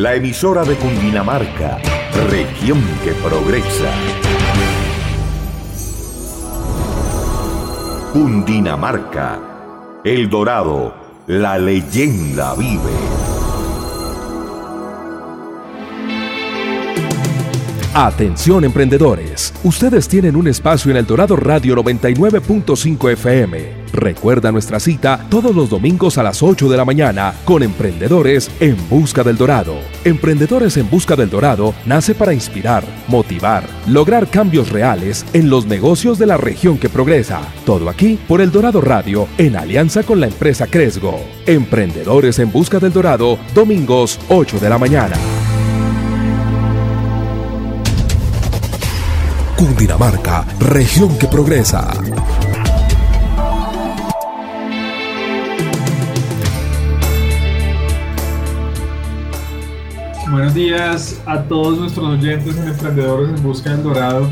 la emisora de Cundinamarca, región que progresa. Cundinamarca, El Dorado, la leyenda vive. Atención emprendedores, ustedes tienen un espacio en El Dorado Radio 99.5 FM Recuerda nuestra cita todos los domingos a las 8 de la mañana con Emprendedores en Busca del Dorado. Emprendedores en Busca del Dorado nace para inspirar, motivar, lograr cambios reales en los negocios de la región que progresa. Todo aquí por El Dorado Radio en alianza con la empresa Cresgo. Emprendedores en Busca del Dorado, domingos 8 de la mañana. Cundinamarca, región que progresa. Buenos días a todos nuestros oyentes en Emprendedores en Busca del Dorado.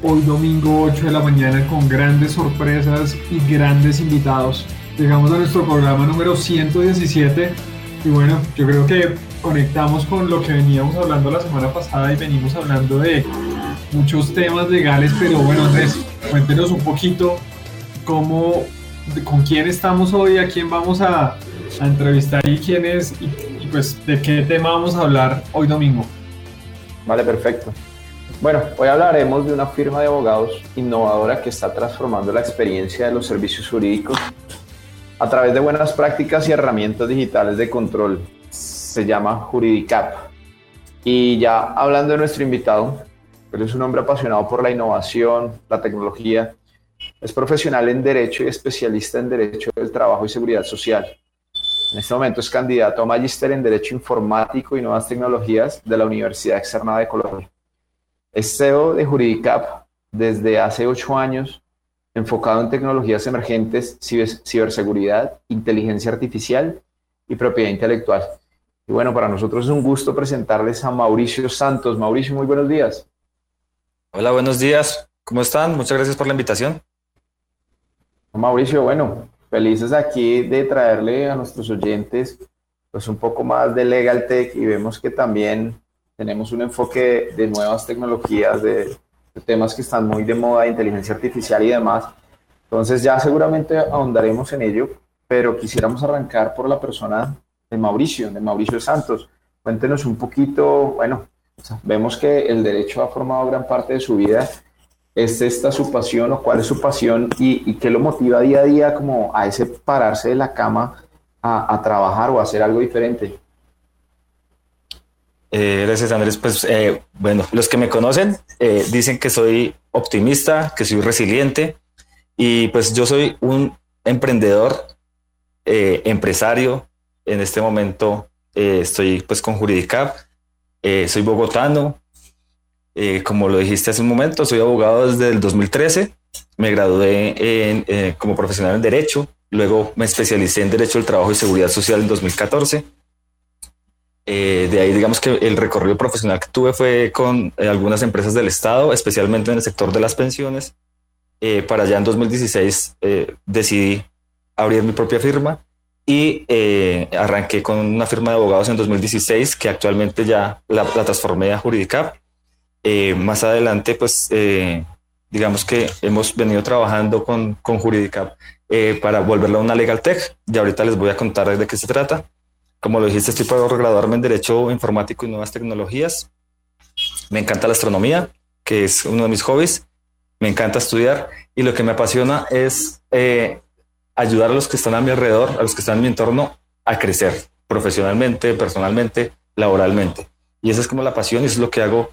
Hoy domingo 8 de la mañana con grandes sorpresas y grandes invitados. Llegamos a nuestro programa número 117 y bueno, yo creo que conectamos con lo que veníamos hablando la semana pasada y venimos hablando de muchos temas legales, pero bueno Andrés, cuéntenos un poquito cómo, con quién estamos hoy, a quién vamos a, entrevistar y quién es pues, ¿de qué tema vamos a hablar hoy domingo? Vale, perfecto. Bueno, hoy hablaremos de una firma de abogados innovadora que está transformando la experiencia de los servicios jurídicos a través de buenas prácticas y herramientas digitales de control. Se llama Juridicap. Y ya hablando de nuestro invitado, él es un hombre apasionado por la innovación, la tecnología, es profesional en Derecho y especialista en Derecho del Trabajo y Seguridad Social. En este momento es candidato a magíster en Derecho Informático y Nuevas Tecnologías de la Universidad Externa de Colombia. Es CEO de Juridicap desde hace ocho años, enfocado en tecnologías emergentes, ciberseguridad, inteligencia artificial y propiedad intelectual. Y bueno, para nosotros es un gusto presentarles a Mauricio Santos. Mauricio, muy buenos días. Hola, buenos días. ¿Cómo están? Muchas gracias por la invitación. Mauricio, bueno, felices aquí de traerle a nuestros oyentes pues un poco más de Legal Tech y vemos que también tenemos un enfoque de nuevas tecnologías, de, temas que están muy de moda, inteligencia artificial y demás. Entonces ya seguramente ahondaremos en ello, pero quisiéramos arrancar por la persona de Mauricio, de Mauricio Santos. Cuéntenos un poquito, bueno, vemos que el derecho ha formado gran parte de su vida ¿Es esta su pasión o cuál es su pasión y, qué lo motiva día a día como a ese pararse de la cama a, trabajar o hacer algo diferente? Eh, gracias Andrés. Pues eh, bueno, los que me conocen eh, dicen que soy optimista, que soy resiliente y pues yo soy un emprendedor, empresario. En este momento estoy pues con Juridicap, soy bogotano, eh, como lo dijiste hace un momento, soy abogado desde el 2013. Me gradué eh, como profesional en Derecho. Luego me especialicé en Derecho del Trabajo y Seguridad Social en 2014. Eh, de ahí, digamos que el recorrido profesional que tuve fue con algunas empresas del Estado, especialmente en el sector de las pensiones. para allá en 2016 decidí abrir mi propia firma y arranqué con una firma de abogados en 2016 que actualmente ya la, la transformé a Juridicap eh, más adelante, pues, eh, digamos que hemos venido trabajando con, con Jurídica eh, para volverlo a una Legal Tech. Y ahorita les voy a contar de qué se trata. Como lo dijiste, estoy para graduarme en Derecho Informático y Nuevas Tecnologías. Me encanta la astronomía, que es uno de mis hobbies. Me encanta estudiar y lo que me apasiona es ayudar a los que están a mi alrededor, a los que están en mi entorno, a crecer profesionalmente, personalmente, laboralmente. Y esa es como la pasión y eso es lo que hago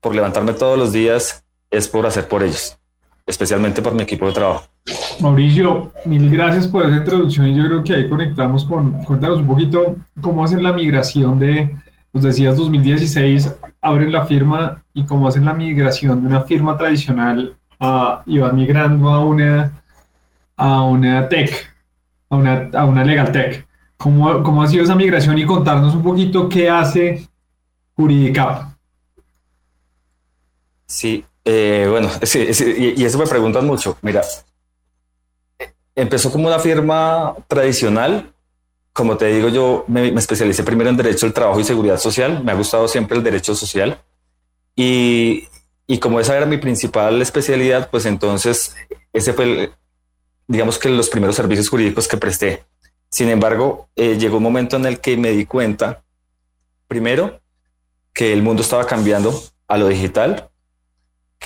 por levantarme todos los días es por hacer por ellos, especialmente por mi equipo de trabajo. Mauricio, mil gracias por esa introducción yo creo que ahí conectamos con, cuéntanos un poquito cómo hacen la migración de, Nos decías 2016, abren la firma y como hacen la migración de una firma tradicional a, y van migrando a una, a una tech, a una, a una legal tech. ¿Cómo, ¿Cómo ha sido esa migración y contarnos un poquito qué hace Juridicap? Sí, eh, bueno, y, eso me preguntan mucho. Mira, empezó como una firma tradicional. Como te digo, yo me, especialicé primero en Derecho del Trabajo y Seguridad Social. Me ha gustado siempre el Derecho Social. Y, y como esa era mi principal especialidad, pues entonces ese fue, digamos que los primeros servicios jurídicos que presté. Sin embargo, eh, llegó un momento en el que me di cuenta, primero, que el mundo estaba cambiando a lo digital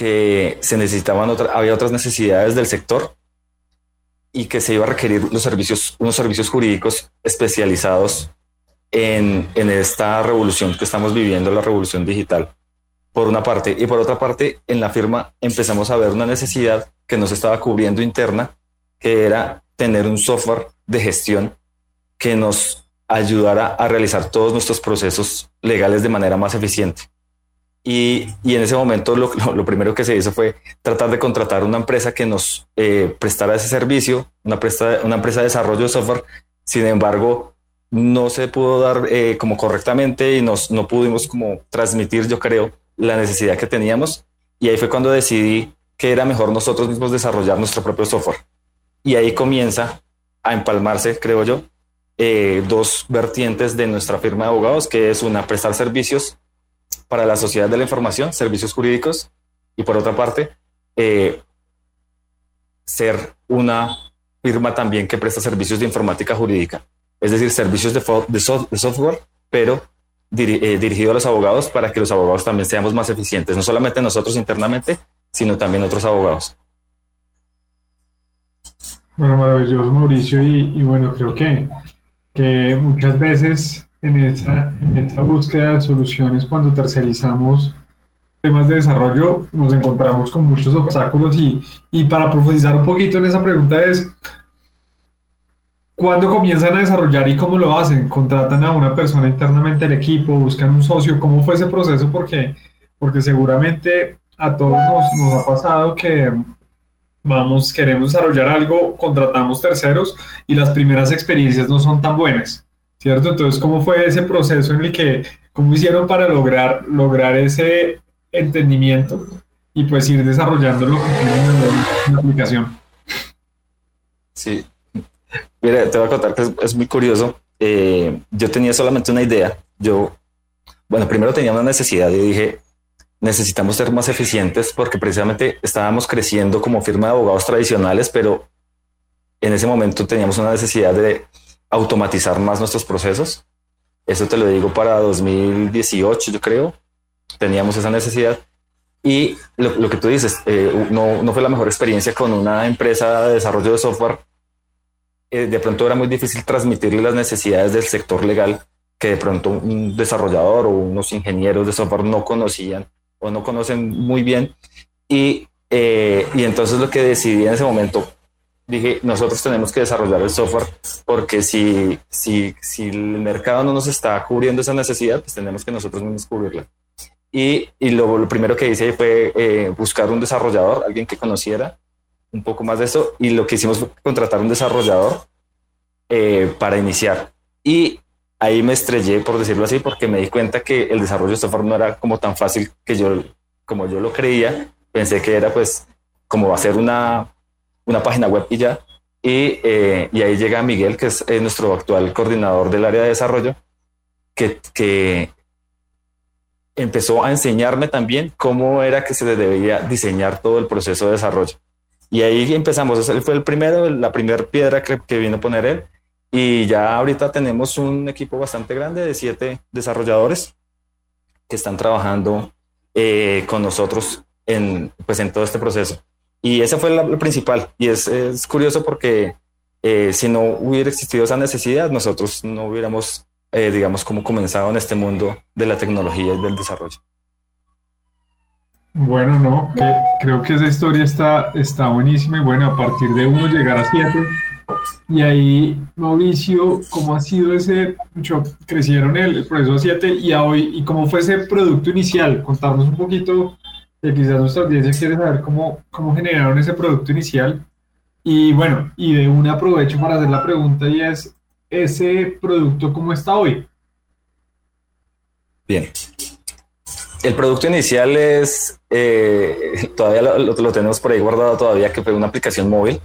que se necesitaban otra, había otras necesidades del sector y que se iba a requerir los servicios, unos servicios jurídicos especializados en, en esta revolución que estamos viviendo, la revolución digital, por una parte. Y por otra parte, en la firma empezamos a ver una necesidad que nos estaba cubriendo interna, que era tener un software de gestión que nos ayudara a realizar todos nuestros procesos legales de manera más eficiente. Y, en ese momento lo, primero que se hizo fue tratar de contratar una empresa que nos eh, prestara ese servicio, una, una empresa de desarrollo de software. Sin embargo, no se pudo dar eh, como correctamente y nos, no pudimos como transmitir, yo creo, la necesidad que teníamos. Y ahí fue cuando decidí que era mejor nosotros mismos desarrollar nuestro propio software. Y ahí comienza a empalmarse, creo yo, eh, dos vertientes de nuestra firma de abogados, que es una prestar servicios para la sociedad de la información, servicios jurídicos, y por otra parte, eh, ser una firma también que presta servicios de informática jurídica, es decir, servicios de, software, pero eh, dirigido a los abogados para que los abogados también seamos más eficientes, no solamente nosotros internamente, sino también otros abogados. Bueno, maravilloso Mauricio, y, bueno, creo que, que muchas veces en esta, búsqueda de soluciones cuando tercerizamos temas de desarrollo nos encontramos con muchos obstáculos y, y para profundizar un poquito en esa pregunta es ¿Cuándo comienzan a desarrollar y cómo lo hacen? ¿Contratan a una persona internamente del equipo? ¿Buscan un socio? ¿Cómo fue ese proceso? Porque, porque seguramente a todos nos, nos ha pasado que vamos, queremos desarrollar algo, contratamos terceros y las primeras experiencias no son tan buenas. ¿Cierto? Entonces, ¿cómo fue ese proceso en el que, cómo hicieron para lograr, lograr ese entendimiento y pues ir desarrollando lo que en la aplicación? Sí, mira, te voy a contar que es, muy curioso. Eh, yo tenía solamente una idea. Yo, bueno, primero tenía una necesidad y dije, necesitamos ser más eficientes porque precisamente estábamos creciendo como firma de abogados tradicionales, pero en ese momento teníamos una necesidad de automatizar más nuestros procesos. Eso te lo digo para 2018, yo creo. Teníamos esa necesidad. Y lo, que tú dices, eh, no, no, fue la mejor experiencia con una empresa de desarrollo de software. Eh, de pronto era muy difícil transmitirle las necesidades del sector legal que de pronto un desarrollador o unos ingenieros de software no conocían o no conocen muy bien. Y, eh, y entonces lo que decidí en ese momento dije, nosotros tenemos que desarrollar el software porque si, si, si el mercado no nos está cubriendo esa necesidad, pues tenemos que nosotros mismos cubrirla. Y, y lo, lo, primero que hice fue eh, buscar un desarrollador, alguien que conociera un poco más de eso, y lo que hicimos fue contratar un desarrollador eh, para iniciar. Y ahí me estrellé, por decirlo así, porque me di cuenta que el desarrollo de software no era como tan fácil que yo, como yo lo creía. Pensé que era pues como hacer una una página web y ya. Y, eh, y ahí llega Miguel, que es eh, nuestro actual coordinador del área de desarrollo, que, que empezó a enseñarme también cómo era que se debía diseñar todo el proceso de desarrollo. Y ahí empezamos, él fue el primero, la primera piedra que, que, vino a poner él. Y ya ahorita tenemos un equipo bastante grande de siete desarrolladores que están trabajando eh, con nosotros en, pues, en todo este proceso. Y esa fue la, principal. Y es, es curioso porque eh, si no hubiera existido esa necesidad, nosotros no hubiéramos, eh, digamos, como comenzado en este mundo de la tecnología y del desarrollo. Bueno, no, creo que esa historia está, está buenísima y bueno, a partir de uno llegar a siete, Y ahí, Mauricio, ¿cómo ha sido ese, mucho, crecieron el, el proceso 7 y a hoy, y cómo fue ese producto inicial? Contarnos un poquito, que quizás nuestra audiencia quiere saber cómo, cómo generaron ese producto inicial. Y bueno, y de un aprovecho para hacer la pregunta y es, ¿ese producto cómo está hoy? Bien. El producto inicial es, eh, todavía lo, lo tenemos por ahí guardado todavía, que fue una aplicación móvil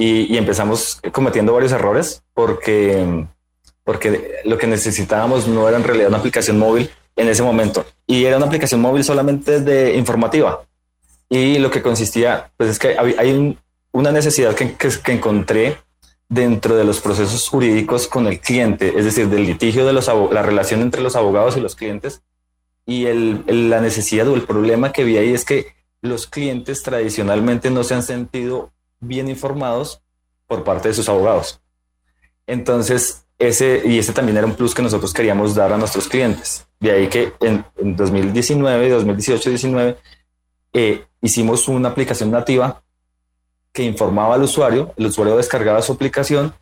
y, empezamos cometiendo varios errores porque, porque lo que necesitábamos no era en realidad una aplicación móvil en ese momento y era una aplicación móvil solamente de informativa. Y lo que consistía, pues es que hay una necesidad que, que, encontré dentro de los procesos jurídicos con el cliente, es decir, del litigio de los la relación entre los abogados y los clientes. Y la necesidad o el problema que vi ahí es que los clientes tradicionalmente no se han sentido bien informados por parte de sus abogados. Entonces, ese y ese también era un plus que nosotros queríamos dar a nuestros clientes. De ahí que en, 2019, 2018, 19, hicimos una aplicación nativa que informaba al usuario, el usuario descargaba su aplicación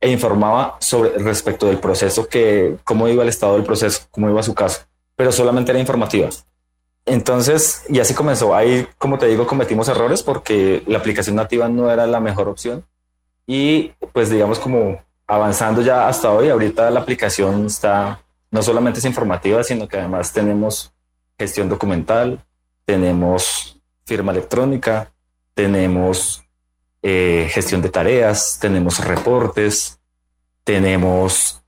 e informaba sobre respecto del proceso, que cómo iba el estado del proceso, cómo iba su caso, pero solamente era informativa. Entonces, y así comenzó. Ahí, como te digo, cometimos errores porque la aplicación nativa no era la mejor opción. Y pues digamos como avanzando ya hasta hoy, ahorita la aplicación está, no solamente es informativa, sino que además tenemos gestión documental, tenemos firma electrónica, tenemos eh, gestión de tareas, tenemos reportes, tenemos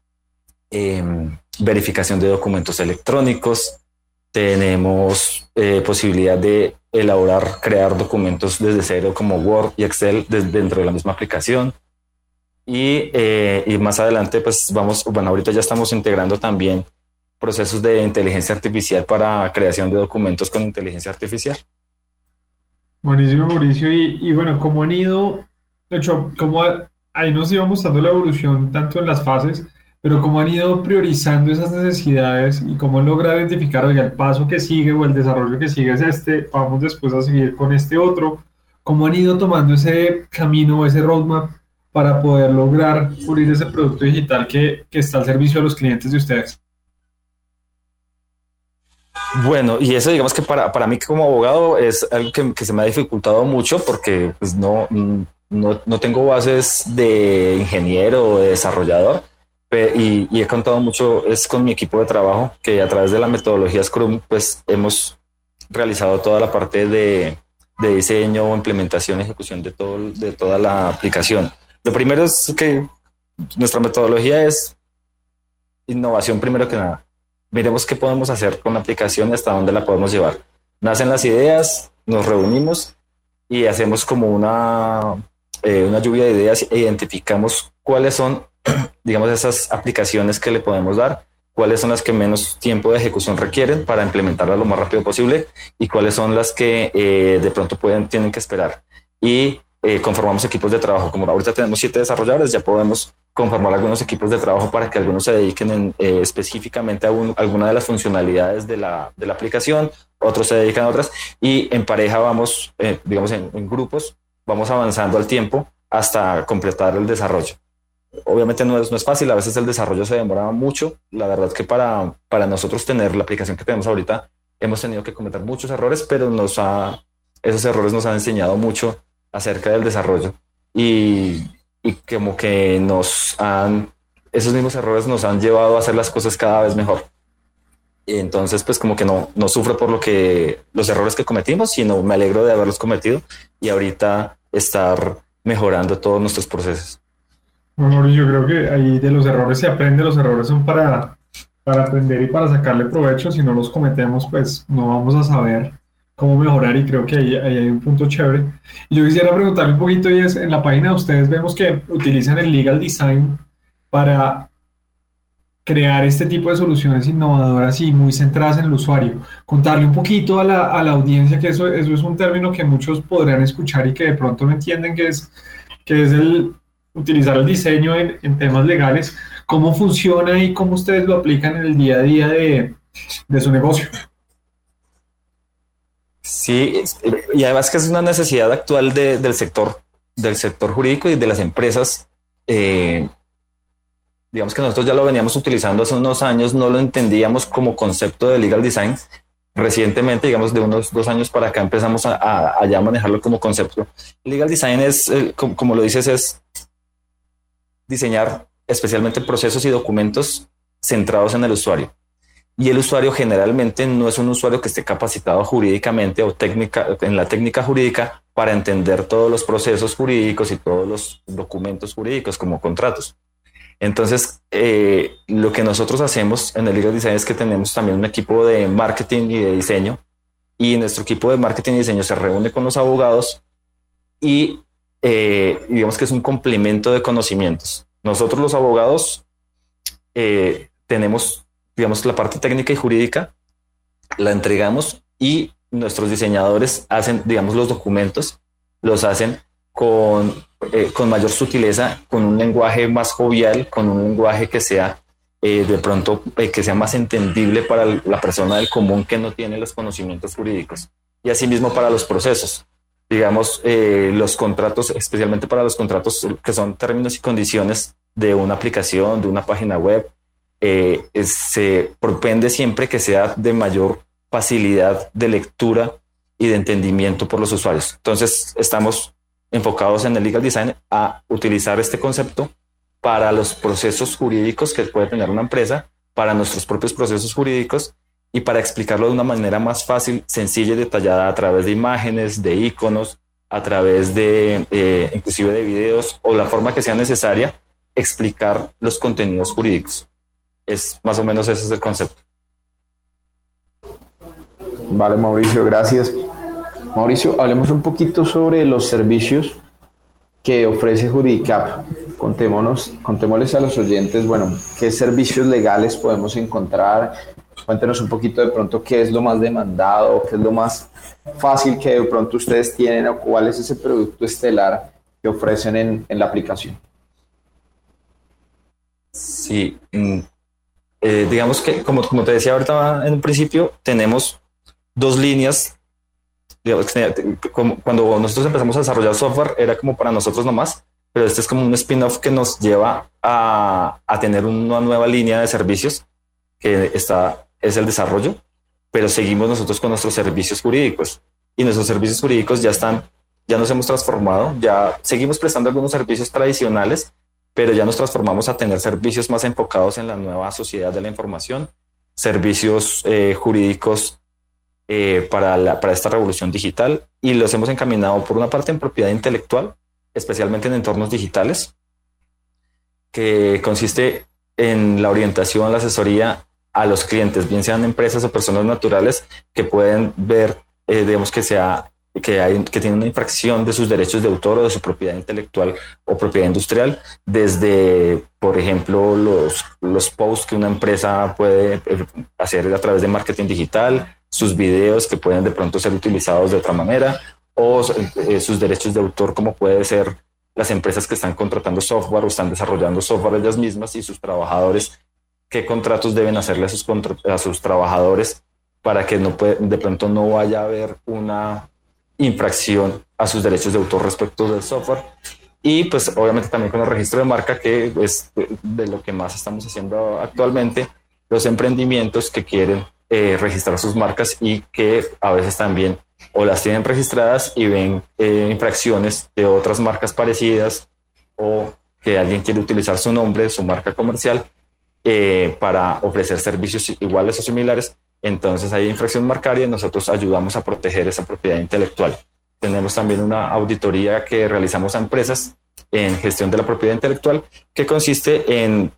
em, verificación de documentos electrónicos, tenemos eh, posibilidad de elaborar, crear documentos desde cero como Word y Excel dentro de la misma aplicación. Y, eh, y, más adelante, pues vamos, bueno, ahorita ya estamos integrando también procesos de inteligencia artificial para creación de documentos con inteligencia artificial. Buenísimo, Mauricio. Y, y bueno, ¿cómo han ido? De hecho, como ahí nos iba mostrando la evolución tanto en las fases, pero cómo han ido priorizando esas necesidades y cómo han logrado identificar, oiga, el paso que sigue o el desarrollo que sigue es este, vamos después a seguir con este otro, cómo han ido tomando ese camino, ese roadmap para poder lograr pulir ese producto digital que, que está al servicio de los clientes de ustedes. Bueno, y eso digamos que para, para mí como abogado es algo que, que se me ha dificultado mucho porque pues no, no, no tengo bases de ingeniero o de desarrollador y, he contado mucho es con mi equipo de trabajo que a través de la metodología Scrum pues hemos realizado toda la parte de, de diseño, implementación, ejecución de, todo, de toda la aplicación. Lo primero es que nuestra metodología es innovación primero que nada. Miremos qué podemos hacer con la aplicación y hasta dónde la podemos llevar. Nacen las ideas, nos reunimos y hacemos como una, eh, una lluvia de ideas e identificamos cuáles son digamos, esas aplicaciones que le podemos dar, cuáles son las que menos tiempo de ejecución requieren para implementarla lo más rápido posible y cuáles son las que eh, de pronto pueden, tienen que esperar. Y eh, conformamos equipos de trabajo. Como ahorita tenemos siete desarrolladores, ya podemos conformar algunos equipos de trabajo para que algunos se dediquen eh, específicamente a alguna de las funcionalidades de la, de la, aplicación, otros se dedican a otras y en pareja vamos, digamos, en, grupos, vamos avanzando al tiempo hasta completar el desarrollo obviamente no es, no es fácil, a veces el desarrollo se demora mucho. La verdad es que para, para nosotros tener la aplicación que tenemos ahorita, hemos tenido que cometer muchos errores, pero nos ha, esos errores nos han enseñado mucho acerca del desarrollo y, y como que nos han, esos mismos errores nos han llevado a hacer las cosas cada vez mejor. Y entonces, pues como que no, no sufro por lo que los errores que cometimos, sino me alegro de haberlos cometido y ahorita estar mejorando todos nuestros procesos. Bueno, yo creo que ahí de los errores se aprende, los errores son para, para aprender y para sacarle provecho, si no los cometemos, pues no vamos a saber cómo mejorar y creo que ahí, hay un punto chévere. Yo quisiera preguntarle un poquito, y es, en la página de ustedes vemos que utilizan el legal design para crear este tipo de soluciones innovadoras y muy centradas en el usuario. Contarle un poquito a la, a la audiencia que eso, eso es un término que muchos podrían escuchar y que de pronto no entienden que es, que es el, utilizar el diseño en, temas legales, cómo funciona y cómo ustedes lo aplican en el día a día de, su negocio. Sí, y además que es una necesidad actual del sector. del sector jurídico y de las empresas. Eh, digamos que nosotros ya lo veníamos utilizando hace unos años, no lo entendíamos como concepto de legal design. Recientemente, digamos de unos dos años para acá, empezamos a, ya manejarlo como concepto. Legal design es, como, como lo dices, es diseñar especialmente procesos y documentos centrados en el usuario y el usuario generalmente no es un usuario que esté capacitado jurídicamente o técnica, en la técnica jurídica para entender todos los procesos jurídicos y todos los documentos jurídicos como contratos. Entonces, eh, lo que nosotros hacemos en el Legal Design es que tenemos también un equipo de marketing y de diseño y nuestro equipo de marketing y diseño se reúne con los abogados y eh, digamos que es un complemento de conocimientos. Nosotros los abogados eh, tenemos digamos, la parte técnica y jurídica, la entregamos y nuestros diseñadores hacen, digamos, los documentos, los hacen con, eh, con mayor sutileza, con un lenguaje más jovial, con un lenguaje que sea eh, de pronto eh, que sea más entendible para la persona del común que no tiene los conocimientos jurídicos. Y asimismo para los procesos. Digamos, los contratos, especialmente para los contratos que son términos y condiciones de una aplicación, de una página web, eh, se propende siempre que sea de mayor facilidad de lectura y de entendimiento por los usuarios. Entonces, estamos enfocados en el legal design a utilizar este concepto para los procesos jurídicos que puede tener una empresa, para nuestros propios procesos jurídicos y para explicarlo de una manera más fácil, sencilla y detallada a través de imágenes, de iconos, a través de eh, inclusive de videos o la forma que sea necesaria explicar los contenidos jurídicos es más o menos ese es el concepto. Vale, Mauricio, gracias. Mauricio, hablemos un poquito sobre los servicios que ofrece Judicap. Contémonos, contémosles a los oyentes, bueno, qué servicios legales podemos encontrar. Cuéntenos un poquito de pronto qué es lo más demandado, qué es lo más fácil que de pronto ustedes tienen o cuál es ese producto estelar que ofrecen en, en la aplicación. Sí, mm, eh, digamos que, como, como te decía ahorita en un principio, tenemos dos líneas. cuando nosotros empezamos a desarrollar software, era como para nosotros nomás, pero este es como un spin-off que nos lleva a, a, tener una nueva línea de servicios que está, es el desarrollo, pero seguimos nosotros con nuestros servicios jurídicos y nuestros servicios jurídicos ya están, ya nos hemos transformado, ya seguimos prestando algunos servicios tradicionales, pero ya nos transformamos a tener servicios más enfocados en la nueva sociedad de la información, servicios eh, jurídicos eh, para, para esta revolución digital y los hemos encaminado por una parte en propiedad intelectual, especialmente en entornos digitales, que consiste en la orientación, la asesoría a los clientes, bien sean empresas o personas naturales que pueden ver, eh, digamos que sea que, hay, que tiene una infracción de sus derechos de autor o de su propiedad intelectual o propiedad industrial, desde, por ejemplo, los, los posts que una empresa puede eh, hacer a través de marketing digital, sus videos que pueden de pronto ser utilizados de otra manera, o eh, sus derechos de autor, como puede ser las empresas que están contratando software o están desarrollando software ellas mismas y sus trabajadores, qué contratos deben hacerle a sus, a sus trabajadores para que no de pronto no vaya a haber una infracción a sus derechos de autor respecto del software. Y pues obviamente también con el registro de marca, que es de, lo que más estamos haciendo actualmente, los emprendimientos que quieren eh, registrar sus marcas y que a veces también o las tienen registradas y ven eh, infracciones de otras marcas parecidas o que alguien quiere utilizar su nombre, su marca comercial, eh, para ofrecer servicios iguales o similares entonces hay infracción marcaria y nosotros ayudamos a proteger esa propiedad intelectual. Tenemos también una auditoría que realizamos a empresas en gestión de la propiedad intelectual que consiste en,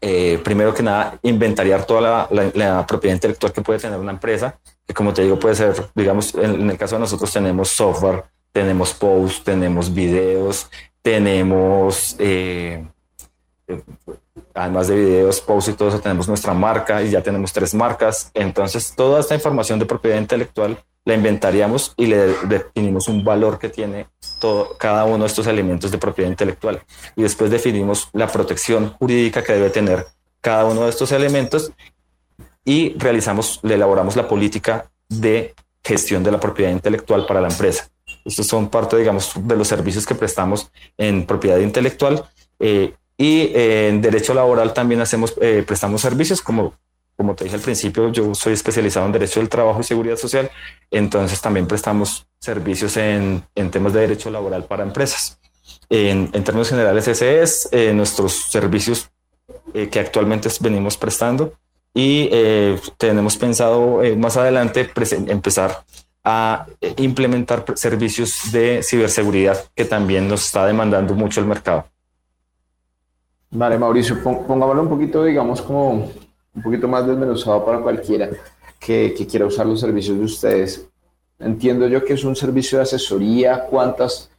eh, primero que nada, inventariar toda la, propiedad intelectual que puede tener una empresa, que como te digo puede ser, digamos, en, el caso de nosotros tenemos software, tenemos posts, tenemos videos, tenemos... Eh, además de videos, posts y todo eso, tenemos nuestra marca y ya tenemos tres marcas. Entonces, toda esta información de propiedad intelectual la inventariamos y le definimos un valor que tiene todo, cada uno de estos elementos de propiedad intelectual. Y después definimos la protección jurídica que debe tener cada uno de estos elementos y realizamos, le elaboramos la política de gestión de la propiedad intelectual para la empresa. Estos son parte, digamos, de los servicios que prestamos en propiedad intelectual. Eh, y en derecho laboral también hacemos, eh, prestamos servicios como como te dije al principio, yo soy especializado en Derecho del Trabajo y Seguridad Social, entonces también prestamos servicios en, en temas de derecho laboral para empresas. En, en términos generales, ese es eh, nuestros servicios eh, que actualmente venimos prestando y eh, tenemos pensado más adelante empezar a implementar servicios de ciberseguridad que también nos está demandando mucho el mercado. Vale, Mauricio, pongámoslo un poquito, digamos, como un poquito más desmenuzado para cualquiera que, quiera usar los servicios de ustedes. Entiendo yo que es un servicio de asesoría, cuántas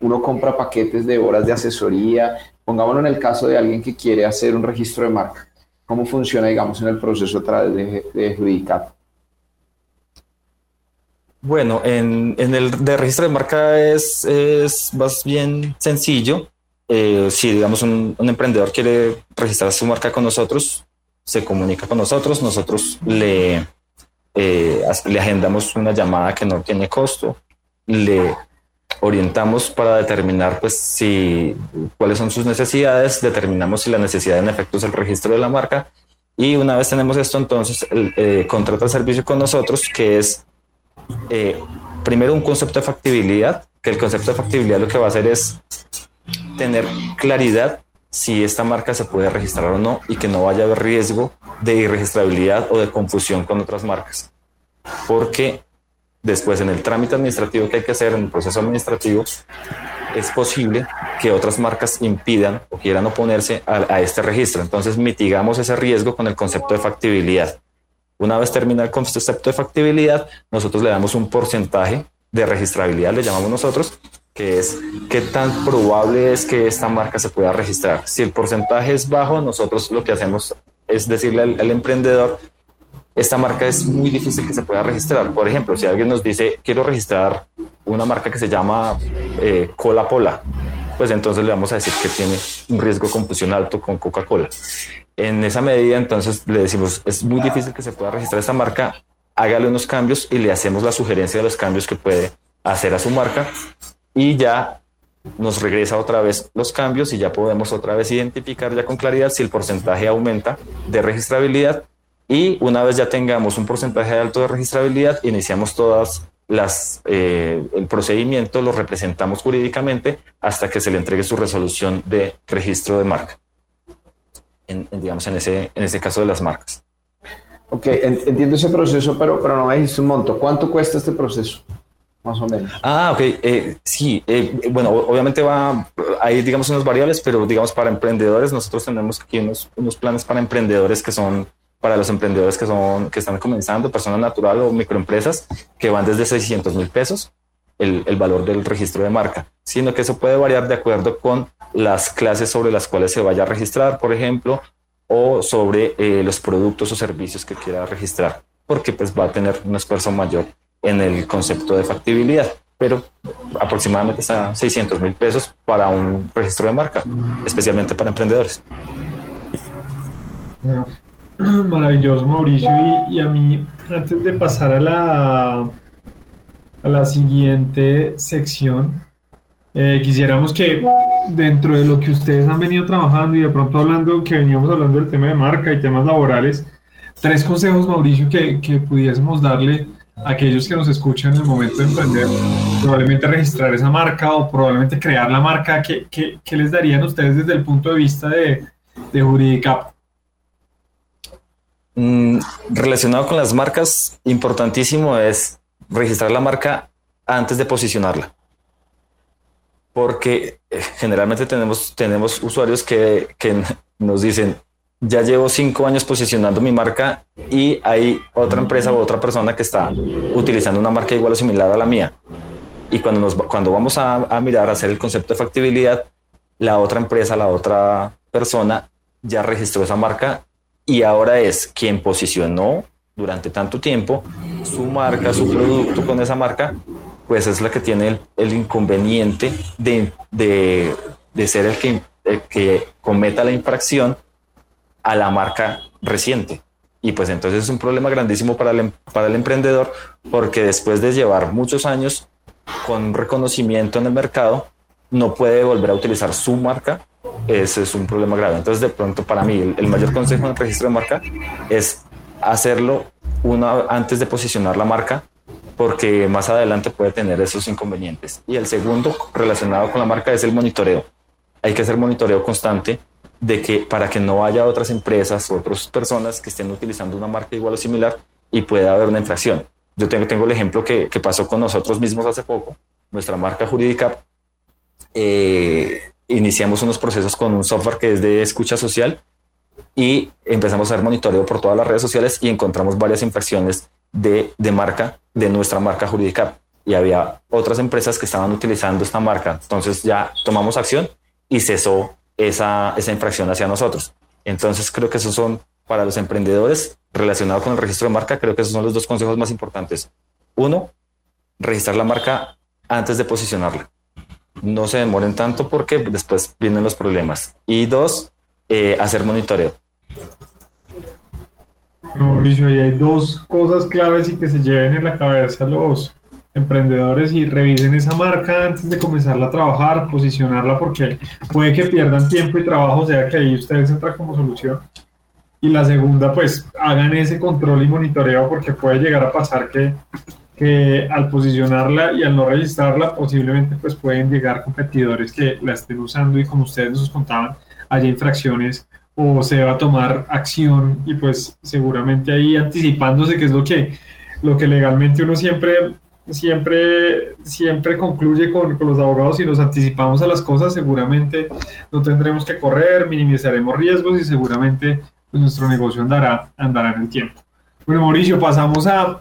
uno compra paquetes de horas de asesoría. Pongámoslo en el caso de alguien que quiere hacer un registro de marca. ¿Cómo funciona, digamos, en el proceso a través de, de Bueno, en, el de registro de marca es más bien sencillo. Eh, si, digamos, un, emprendedor quiere registrar su marca con nosotros, se comunica con nosotros, nosotros le, eh, le agendamos una llamada que no tiene costo, le orientamos para determinar pues si cuáles son sus necesidades, determinamos si la necesidad en efecto es el registro de la marca y una vez tenemos esto entonces eh, contrata el servicio con nosotros que es primero un concepto de factibilidad, que el concepto de factibilidad lo que va a hacer es tener claridad si esta marca se puede registrar o no y que no vaya a haber riesgo de irregistrabilidad o de confusión con otras marcas. Porque después en el trámite administrativo que hay que hacer, en el proceso administrativo, es posible que otras marcas impidan o quieran oponerse a, este registro. Entonces mitigamos ese riesgo con el concepto de factibilidad. Una vez termina el concepto de factibilidad, nosotros le damos un porcentaje de registrabilidad, le llamamos nosotros, que es qué tan probable es que esta marca se pueda registrar. Si el porcentaje es bajo, nosotros lo que hacemos es decirle al, emprendedor, esta marca es muy difícil que se pueda registrar. Por ejemplo, si alguien nos dice, quiero registrar una marca que se llama eh, Cola Pola, pues entonces le vamos a decir que tiene un riesgo confusión alto con Coca-Cola. En esa medida, entonces le decimos, es muy difícil que se pueda registrar esta marca, hágale unos cambios y le hacemos la sugerencia de los cambios que puede hacer a su marca y ya nos regresa otra vez los cambios y ya podemos otra vez identificar ya con claridad si el porcentaje aumenta de registrabilidad y una vez ya tengamos un porcentaje alto de registrabilidad, iniciamos todas las, eh, el procedimiento, lo representamos jurídicamente hasta que se le entregue su resolución de registro de marca. En, digamos, en ese, en ese caso de las marcas. Ok, entiendo ese proceso, pero, pero no me dijiste un monto. ¿Cuánto cuesta este proceso? Más o menos. Ah, ok. Eh, sí, eh, bueno, obviamente va, hay digamos unas variables, pero digamos para emprendedores, nosotros tenemos aquí unos, unos planes para emprendedores que son para los emprendedores que son que están comenzando, personas natural o microempresas, que van desde 600 mil pesos el, el, valor del registro de marca, sino que eso puede variar de acuerdo con las clases sobre las cuales se vaya a registrar, por ejemplo, o sobre eh, los productos o servicios que quiera registrar, porque pues va a tener un esfuerzo mayor en el concepto de factibilidad, pero aproximadamente está 600 mil pesos para un registro de marca, especialmente para emprendedores. Maravilloso, Mauricio. Y, a mí, antes de pasar a la, la siguiente sección, eh, quisiéramos que dentro de lo que ustedes han venido trabajando y de pronto hablando, que veníamos hablando del tema de marca y temas laborales, tres consejos, Mauricio, que, que pudiésemos darle aquellos que nos escuchan en el momento de emprender, probablemente registrar esa marca o probablemente crear la marca, ¿qué, qué, qué les darían ustedes desde el punto de vista de, de? Mm, relacionado con las marcas, importantísimo es registrar la marca antes de posicionarla. Porque eh, generalmente tenemos, tenemos usuarios que, que nos dicen, ya llevo cinco años posicionando mi marca y hay otra empresa u otra persona que está utilizando una marca igual o similar a la mía. Y cuando, nos, cuando vamos a, a mirar, a hacer el concepto de factibilidad, la otra empresa, la otra persona ya registró esa marca y ahora es quien posicionó durante tanto tiempo su marca, su producto con esa marca, pues es la que tiene el, el inconveniente de, de, de, ser el que, el que cometa la infracción a la marca reciente. Y pues entonces es un problema grandísimo para el, em, para el emprendedor porque después de llevar muchos años con reconocimiento en el mercado no puede volver a utilizar su marca, ese es un problema grave. Entonces, de pronto, para mí, el, mayor consejo en el registro de marca es hacerlo una, antes de posicionar la marca, porque más adelante puede tener esos inconvenientes. Y el segundo, relacionado con la marca, es el monitoreo. Hay que hacer monitoreo constante de que para que no haya otras empresas o otras personas que estén utilizando una marca igual o similar y pueda haber una infracción. Yo tengo, tengo el ejemplo que, que pasó con nosotros mismos hace poco. Nuestra marca jurídica eh, iniciamos unos procesos con un software que es de escucha social y empezamos a hacer monitoreo por todas las redes sociales y encontramos varias infracciones de, de marca de nuestra marca jurídica y había otras empresas que estaban utilizando esta marca. Entonces ya tomamos acción y cesó esa, esa infracción hacia nosotros. Entonces creo que esos son para los emprendedores relacionados con el registro de marca, creo que esos son los dos consejos más importantes. Uno, registrar la marca antes de posicionarla no se demoren tanto porque después vienen los problemas. Y dos, eh, hacer monitoreo. Mauricio, y hay dos cosas claves y que se lleven en la cabeza los emprendedores y revisen esa marca antes de comenzarla a trabajar, posicionarla porque puede que pierdan tiempo y trabajo, o sea que ahí ustedes entran como solución. Y la segunda, pues hagan ese control y monitoreo porque puede llegar a pasar que que al posicionarla y al no registrarla posiblemente pues pueden llegar competidores que la estén usando y como ustedes nos contaban haya infracciones o se va a tomar acción y pues seguramente ahí anticipándose que es lo que lo que legalmente uno siempre siempre siempre concluye con, con los abogados y nos anticipamos a las cosas seguramente no tendremos que correr minimizaremos riesgos y seguramente pues, nuestro negocio andará andará en el tiempo bueno Mauricio pasamos a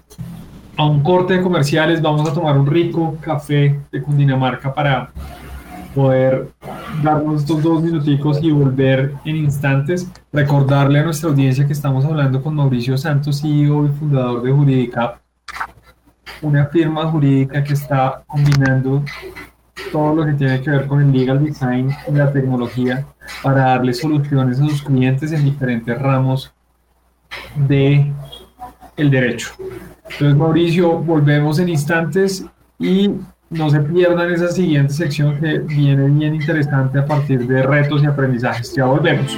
a un corte de comerciales, vamos a tomar un rico café de Cundinamarca para poder darnos estos dos minuticos y volver en instantes. Recordarle a nuestra audiencia que estamos hablando con Mauricio Santos, CEO y fundador de Jurídica, una firma jurídica que está combinando todo lo que tiene que ver con el legal design y la tecnología para darle soluciones a sus clientes en diferentes ramos de el derecho. Entonces, Mauricio, volvemos en instantes y no se pierdan esa siguiente sección que viene bien interesante a partir de retos y aprendizajes. Ya volvemos.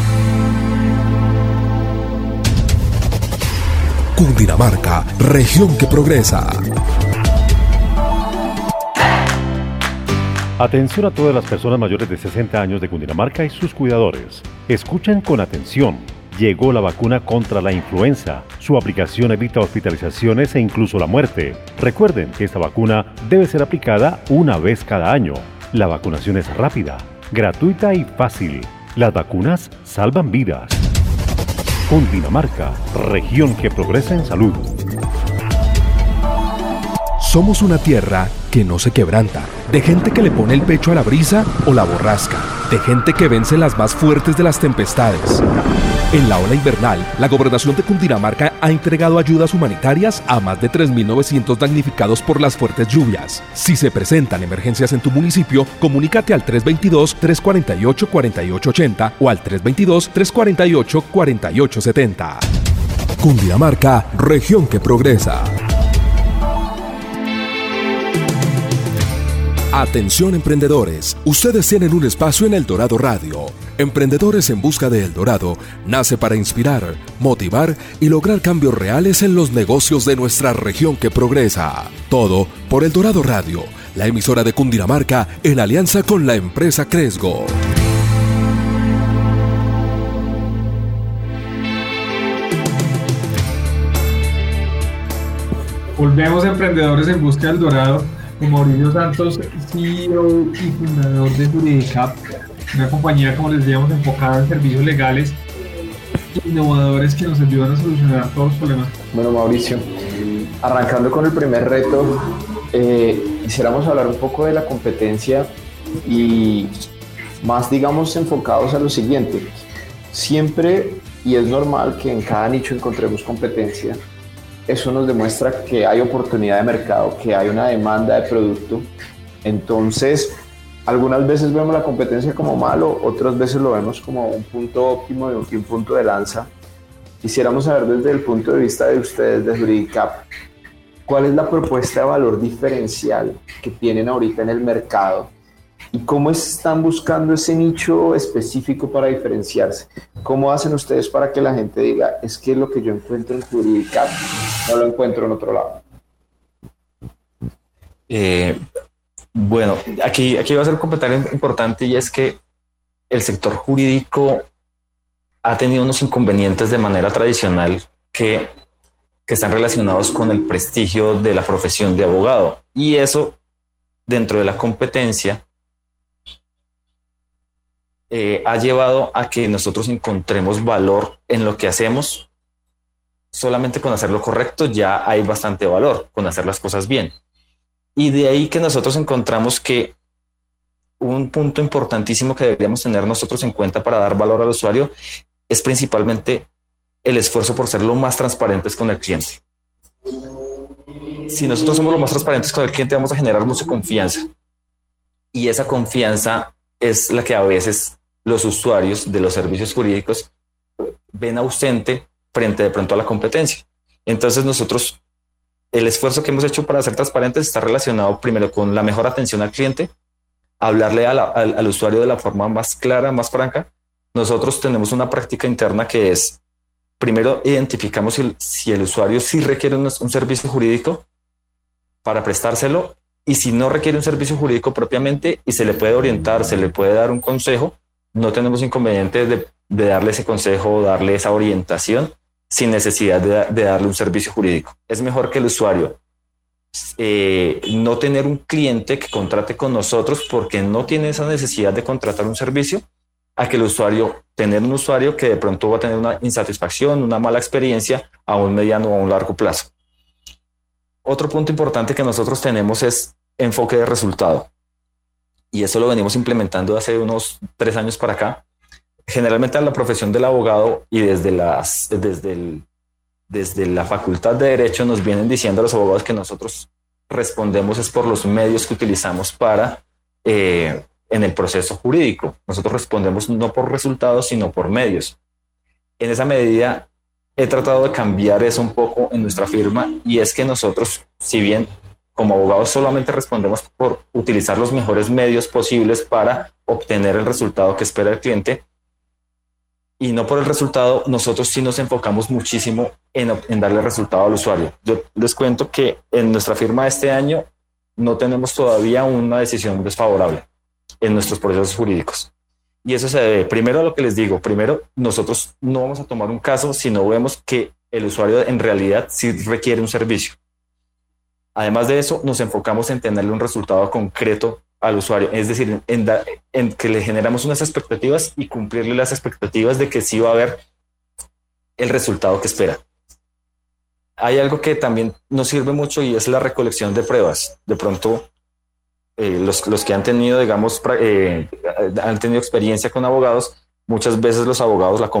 Cundinamarca, región que progresa. Atención a todas las personas mayores de 60 años de Cundinamarca y sus cuidadores. Escuchen con atención. Llegó la vacuna contra la influenza. Su aplicación evita hospitalizaciones e incluso la muerte. Recuerden que esta vacuna debe ser aplicada una vez cada año. La vacunación es rápida, gratuita y fácil. Las vacunas salvan vidas. Cundinamarca, región que progresa en salud. Somos una tierra que no se quebranta, de gente que le pone el pecho a la brisa o la borrasca, de gente que vence las más fuertes de las tempestades. En la ola invernal, la gobernación de Cundinamarca ha entregado ayudas humanitarias a más de 3.900 damnificados por las fuertes lluvias. Si se presentan emergencias en tu municipio, comunícate al 322-348-4880 o al 322-348-4870. Cundinamarca, región que progresa. Atención emprendedores, ustedes tienen un espacio en El Dorado Radio. Emprendedores en Busca de El Dorado nace para inspirar, motivar y lograr cambios reales en los negocios de nuestra región que progresa. Todo por El Dorado Radio, la emisora de Cundinamarca en alianza con la empresa Cresgo. Volvemos Emprendedores en Busca del Dorado con Mauricio Santos, CEO y fundador de Juridicap, una compañía, como les decíamos, enfocada en servicios legales innovadores que nos ayudan a solucionar todos los problemas. Bueno, Mauricio, arrancando con el primer reto eh, quisiéramos hablar un poco de la competencia y más, digamos, enfocados a lo siguiente. Siempre, y es normal que en cada nicho encontremos competencia, eso nos demuestra que hay oportunidad de mercado, que hay una demanda de producto. Entonces, algunas veces vemos la competencia como malo, otras veces lo vemos como un punto óptimo y un punto de lanza. Quisiéramos saber desde el punto de vista de ustedes, de Juridicap, cuál es la propuesta de valor diferencial que tienen ahorita en el mercado y cómo están buscando ese nicho específico para diferenciarse. ¿Cómo hacen ustedes para que la gente diga, es que lo que yo encuentro en Juridicap no lo encuentro en otro lado? Eh, bueno, aquí, aquí va a ser un importante y es que el sector jurídico ha tenido unos inconvenientes de manera tradicional que que están relacionados con el prestigio de la profesión de abogado. Y eso, dentro de la competencia, eh, ha llevado a que nosotros encontremos valor en lo que hacemos. Solamente con hacer lo correcto ya hay bastante valor, con hacer las cosas bien. Y de ahí que nosotros encontramos que un punto importantísimo que deberíamos tener nosotros en cuenta para dar valor al usuario es principalmente el esfuerzo por ser lo más transparentes con el cliente. Si nosotros somos lo más transparentes con el cliente, vamos a generar mucha confianza. Y esa confianza es la que a veces los usuarios de los servicios jurídicos ven ausente frente de pronto a la competencia. Entonces nosotros, el esfuerzo que hemos hecho para ser transparentes está relacionado primero con la mejor atención al cliente, hablarle al, al usuario de la forma más clara, más franca. Nosotros tenemos una práctica interna que es primero identificamos si el, usuario sí requiere un, servicio jurídico para prestárselo y si no requiere un servicio jurídico propiamente y se le puede orientar, se le puede dar un consejo, no tenemos inconveniente de, darle ese consejo darle esa orientación sin necesidad de, darle un servicio jurídico. Es mejor que el usuario eh, no tener un cliente que contrate con nosotros porque no tiene esa necesidad de contratar un servicio a que el usuario, tener un usuario que de pronto va a tener una insatisfacción, una mala experiencia a un mediano o a un largo plazo. Otro punto importante que nosotros tenemos es enfoque de resultado. Y eso lo venimos implementando hace unos tres años para acá. Generalmente en la profesión del abogado y desde, las, desde, desde la facultad de derecho nos vienen diciendo a los abogados que nosotros respondemos es por los medios que utilizamos para eh, en el proceso jurídico. Nosotros respondemos no por resultados, sino por medios. En esa medida, he tratado de cambiar eso un poco en nuestra firma y es que nosotros, si bien como abogados solamente respondemos por utilizar los mejores medios posibles para obtener el resultado que espera el cliente, y no por el resultado, nosotros sí nos enfocamos muchísimo en, darle resultado al usuario. Yo les cuento que en nuestra firma de este año no tenemos todavía una decisión desfavorable en nuestros procesos jurídicos. Y eso se debe, primero a lo que les digo, primero nosotros no vamos a tomar un caso si no vemos que el usuario en realidad sí requiere un servicio. Además de eso, nos enfocamos en tenerle un resultado concreto al usuario, es decir, en, que le generamos unas expectativas y cumplirle las expectativas de que sí va a haber el resultado que espera. Hay algo que también nos sirve mucho y es la recolección de pruebas. De pronto, eh, los, los, que han tenido, digamos, eh, han tenido experiencia con abogados, muchas veces los abogados, la,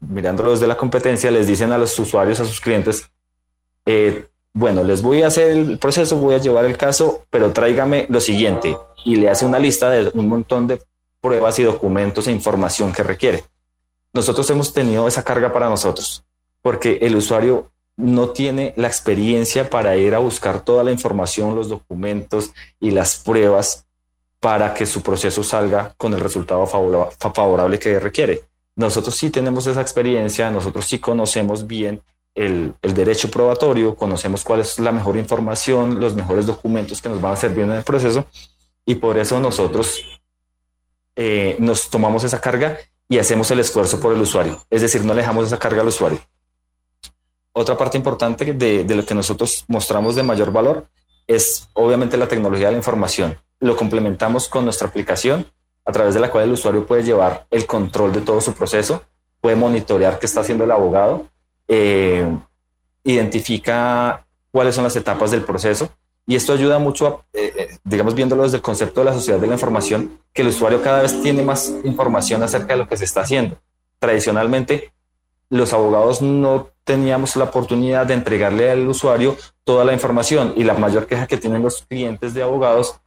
mirándolo desde la competencia, les dicen a los usuarios, a sus clientes, eh, bueno, les voy a hacer el proceso, voy a llevar el caso, pero tráigame lo siguiente. Y le hace una lista de un montón de pruebas y documentos e información que requiere. Nosotros hemos tenido esa carga para nosotros, porque el usuario no tiene la experiencia para ir a buscar toda la información, los documentos y las pruebas para que su proceso salga con el resultado favorable que requiere. Nosotros sí tenemos esa experiencia, nosotros sí conocemos bien el, derecho probatorio, conocemos cuál es la mejor información, los mejores documentos que nos van a servir en el proceso y por eso nosotros eh, nos tomamos esa carga y hacemos el esfuerzo por el usuario. Es decir, no le dejamos esa carga al usuario otra parte importante de, lo que nosotros mostramos de mayor valor es obviamente la tecnología de la información. Lo complementamos con nuestra aplicación a través de la cual el usuario puede llevar el control de todo su proceso, puede monitorear qué está haciendo el abogado, eh, identifica cuáles son las etapas del proceso Y esto ayuda mucho, eh, eh, digamos, viéndolo desde el concepto de la sociedad de la información, que el usuario cada vez tiene más información acerca de lo que se está haciendo. Tradicionalmente, los abogados no teníamos la oportunidad de entregarle al usuario toda la información y la mayor queja que tienen los clientes de abogados,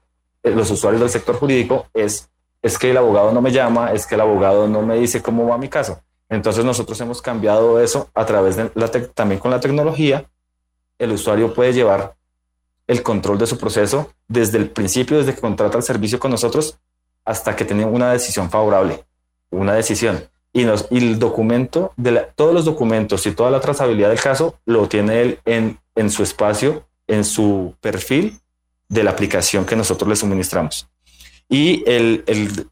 los usuarios del sector jurídico, es, es que el abogado no me llama, es que el abogado no me dice cómo va mi caso. Entonces nosotros hemos cambiado eso a través de la también con la tecnología. El usuario puede llevar el control de su proceso desde el principio, desde que contrata el servicio con nosotros, hasta que tiene una decisión favorable, una decisión. Y, nos, el documento, de todos los documentos y toda la trazabilidad del caso lo tiene él en, en su espacio, en su perfil de la aplicación que nosotros le suministramos. Y el,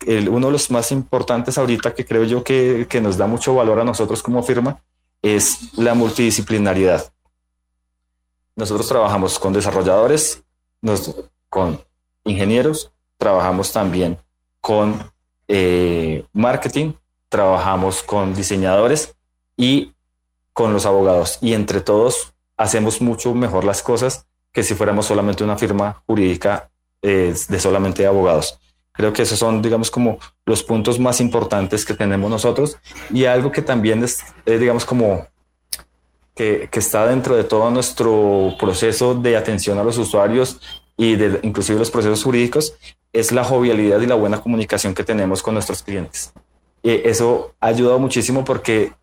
el, uno de los más importantes ahorita que creo yo que, que nos da mucho valor a nosotros como firma es la multidisciplinariedad. Nosotros trabajamos con desarrolladores, con ingenieros, trabajamos también con eh, marketing, trabajamos con diseñadores y con los abogados. Y entre todos hacemos mucho mejor las cosas que si fuéramos solamente una firma jurídica eh, de solamente abogados. Creo que esos son, digamos, como los puntos más importantes que tenemos nosotros y algo que también es, eh, digamos, como que, está dentro de todo nuestro proceso de atención a los usuarios y de inclusive los procesos jurídicos es la jovialidad y la buena comunicación que tenemos con nuestros clientes. Y eso ha ayudado muchísimo porque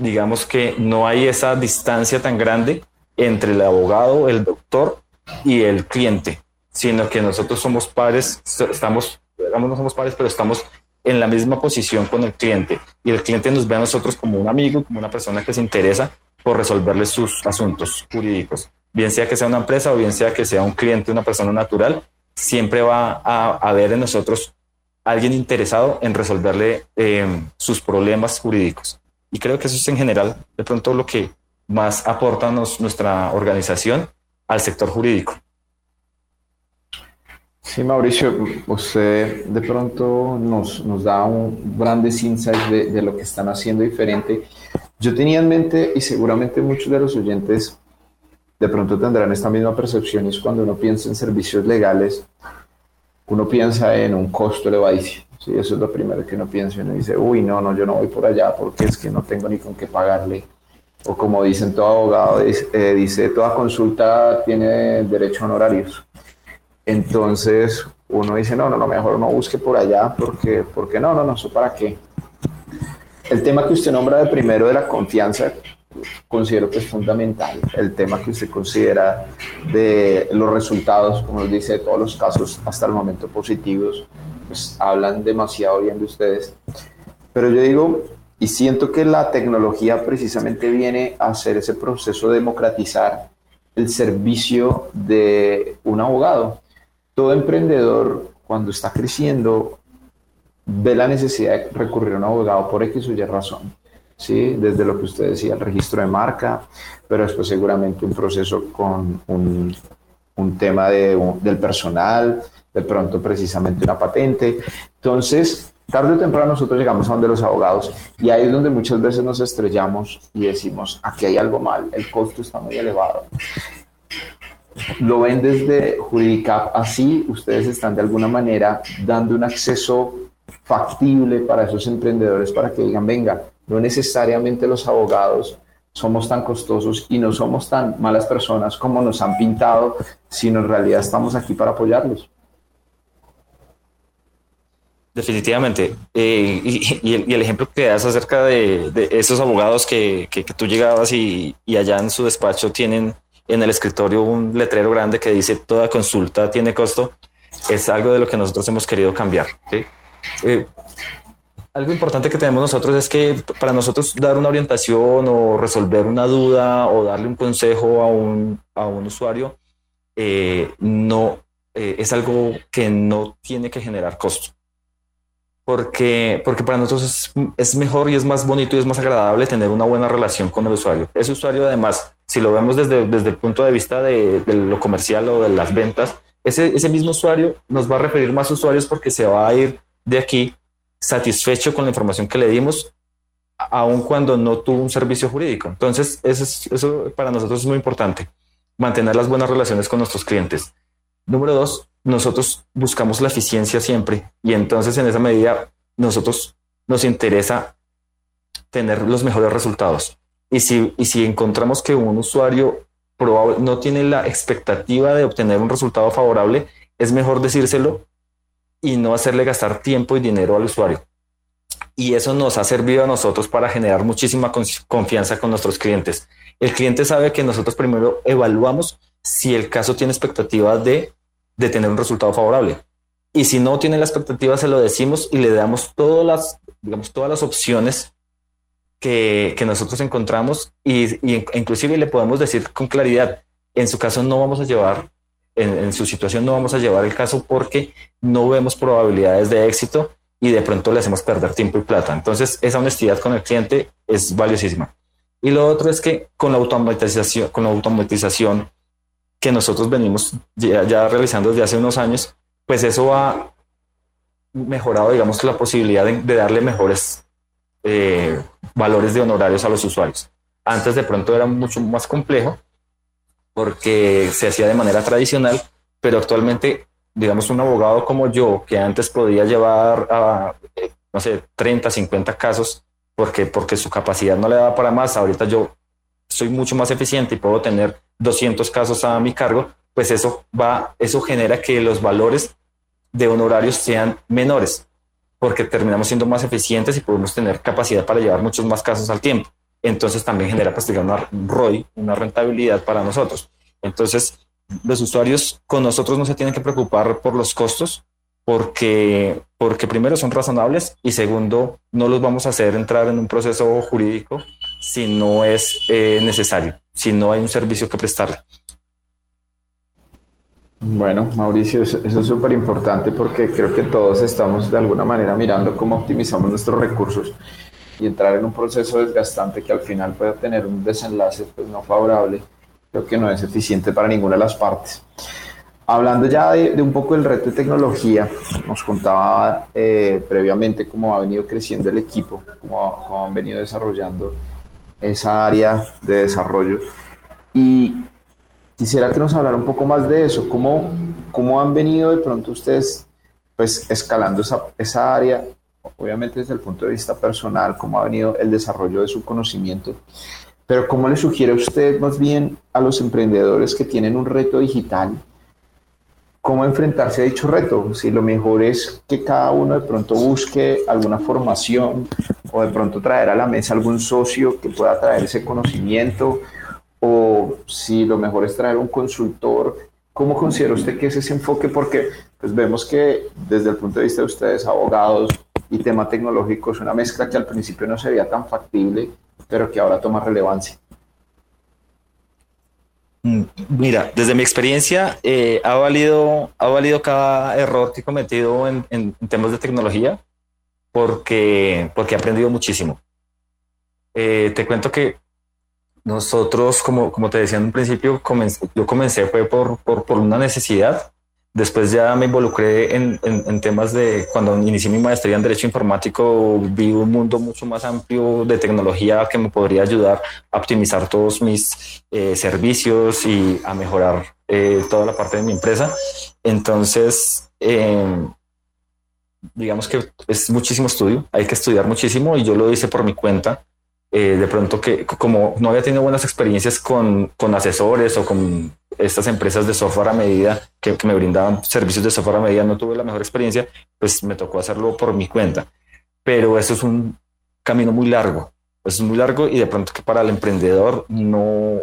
digamos que no hay esa distancia tan grande entre el abogado, el doctor y el cliente, sino que nosotros somos pares, estamos, digamos, no somos pares, pero estamos en la misma posición con el cliente y el cliente nos ve a nosotros como un amigo, como una persona que se interesa por resolverle sus asuntos jurídicos. Bien sea que sea una empresa o bien sea que sea un cliente, una persona natural, siempre va a haber en nosotros alguien interesado en resolverle eh, sus problemas jurídicos. Y creo que eso es en general de pronto lo que más aporta nuestra organización al sector jurídico. Sí, Mauricio, usted de pronto nos, da un grandes insights de, lo que están haciendo diferente. Yo tenía en mente, y seguramente muchos de los oyentes de pronto tendrán esta misma percepción, es cuando uno piensa en servicios legales, uno piensa en un costo elevadísimo. Sí, eso es lo primero que uno piensa. Uno dice, uy, no, no, yo no voy por allá porque es que no tengo ni con qué pagarle. O como dicen todo abogado, eh, dice, toda consulta tiene derecho a honorarios. Entonces uno dice, no, no, no, mejor no busque por allá porque, porque no, no, no, eso para qué. El tema que usted nombra de primero de la confianza, considero que es fundamental. El tema que usted considera de los resultados, como nos dice, de todos los casos hasta el momento positivos, pues hablan demasiado bien de ustedes. Pero yo digo, y siento que la tecnología precisamente viene a hacer ese proceso de democratizar el servicio de un abogado todo emprendedor cuando está creciendo ve la necesidad de recurrir a un abogado por X o Y razón. ¿sí? Desde lo que usted decía, el registro de marca, pero después seguramente un proceso con un, un tema de, del personal, de pronto precisamente una patente. Entonces, tarde o temprano nosotros llegamos a donde los abogados y ahí es donde muchas veces nos estrellamos y decimos, aquí hay algo mal, el costo está muy elevado lo ven desde Juridicap así, ustedes están de alguna manera dando un acceso factible para esos emprendedores para que digan, venga, no necesariamente los abogados somos tan costosos y no somos tan malas personas como nos han pintado, sino en realidad estamos aquí para apoyarlos. Definitivamente. Eh, y, el, ejemplo que das acerca de, esos abogados que, tú llegabas y, y allá en su despacho tienen en el escritorio un letrero grande que dice toda consulta tiene costo, es algo de lo que nosotros hemos querido cambiar. Eh, algo importante que tenemos nosotros es que para nosotros dar una orientación o resolver una duda o darle un consejo a un, a un usuario eh, no eh, es algo que no tiene que generar costo porque, porque para nosotros es, es, mejor y es más bonito y es más agradable tener una buena relación con el usuario. Ese usuario además, si lo vemos desde, desde el punto de vista de, de lo comercial o de las ventas, ese, ese mismo usuario nos va a referir más usuarios porque se va a ir de aquí satisfecho con la información que le dimos, aun cuando no tuvo un servicio jurídico. Entonces, eso, es, eso para nosotros es muy importante. mantener las buenas relaciones con nuestros clientes. Número dos, nosotros buscamos la eficiencia siempre y entonces en esa medida nosotros nos interesa tener los mejores resultados. Y si, y si encontramos que un usuario probable, no tiene la expectativa de obtener un resultado favorable, es mejor decírselo y no hacerle gastar tiempo y dinero al usuario. Y eso nos ha servido a nosotros para generar muchísima confianza con nuestros clientes. El cliente sabe que nosotros primero evaluamos si el caso tiene expectativa de, de tener un resultado favorable. Y si no tiene la expectativa, se lo decimos y le damos todas las, digamos, todas las opciones que, que nosotros encontramos y, y, inclusive le podemos decir con claridad, en su caso no vamos a llevar, en, en su situación no vamos a llevar el caso porque no vemos probabilidades de éxito y de pronto le hacemos perder tiempo y plata. Entonces, esa honestidad con el cliente es valiosísima. Y lo otro es que con la automatización, con la automatización que nosotros venimos ya, realizando desde hace unos años, pues eso ha mejorado, digamos, la posibilidad de, de darle mejores eh, valores de honorarios a los usuarios. Antes de pronto era mucho más complejo porque se hacía de manera tradicional, pero actualmente, digamos, un abogado como yo, que antes podía llevar a, eh, no sé, 30, 50 casos, porque, porque su capacidad no le daba para más, ahorita yo soy mucho más eficiente y puedo tener 200 casos a mi cargo, pues eso va, eso genera que los valores de honorarios sean menores, porque terminamos siendo más eficientes y podemos tener capacidad para llevar muchos más casos al tiempo. Entonces también genera pues, digamos, una ROI, una rentabilidad para nosotros. Entonces, los usuarios con nosotros no se tienen que preocupar por los costos, porque, porque primero son razonables y segundo, no los vamos a hacer entrar en un proceso jurídico si no es eh, necesario, si no hay un servicio que prestarle. Bueno, Mauricio, eso, es súper importante porque creo que todos estamos de alguna manera mirando cómo optimizamos nuestros recursos y entrar en un proceso desgastante que al final pueda tener un desenlace pues, no favorable, creo que no es eficiente para ninguna de las partes. Hablando ya de, de un poco del reto de tecnología, nos contaba eh, previamente cómo ha venido creciendo el equipo, cómo, cómo han venido desarrollando esa área de desarrollo. Y Quisiera que nos hablara un poco más de eso, cómo, cómo han venido de pronto ustedes pues escalando esa, esa área, obviamente desde el punto de vista personal, cómo ha venido el desarrollo de su conocimiento, pero cómo le sugiere usted más bien a los emprendedores que tienen un reto digital, cómo enfrentarse a dicho reto, si lo mejor es que cada uno de pronto busque alguna formación o de pronto traer a la mesa algún socio que pueda traer ese conocimiento o si lo mejor es traer un consultor. ¿Cómo considera usted que es ese enfoque? Porque pues vemos que desde el punto de vista de ustedes, abogados y tema tecnológico, es una mezcla que al principio no sería tan factible, pero que ahora toma relevancia. Mm, mira, desde mi experiencia eh, ha, valido, ha valido cada error que he cometido en, en, en temas de tecnología porque, porque he aprendido muchísimo. Eh, te cuento que nosotros, como, como te decía en un principio, comencé, yo comencé fue por, por, por, una necesidad. Después ya me involucré en, en, temas de, cuando inicié mi maestría en Derecho Informático, vi un mundo mucho más amplio de tecnología que me podría ayudar a optimizar todos mis eh, servicios y a mejorar eh, toda la parte de mi empresa. Entonces, eh, digamos que es muchísimo estudio, hay que estudiar muchísimo y yo lo hice por mi cuenta eh, de pronto que como no había tenido buenas experiencias con, con asesores o con estas empresas de software a medida que, me brindaban servicios de software a medida, no tuve la mejor experiencia, pues me tocó hacerlo por mi cuenta. Pero eso es un camino muy largo, es muy largo y de pronto que para el emprendedor no,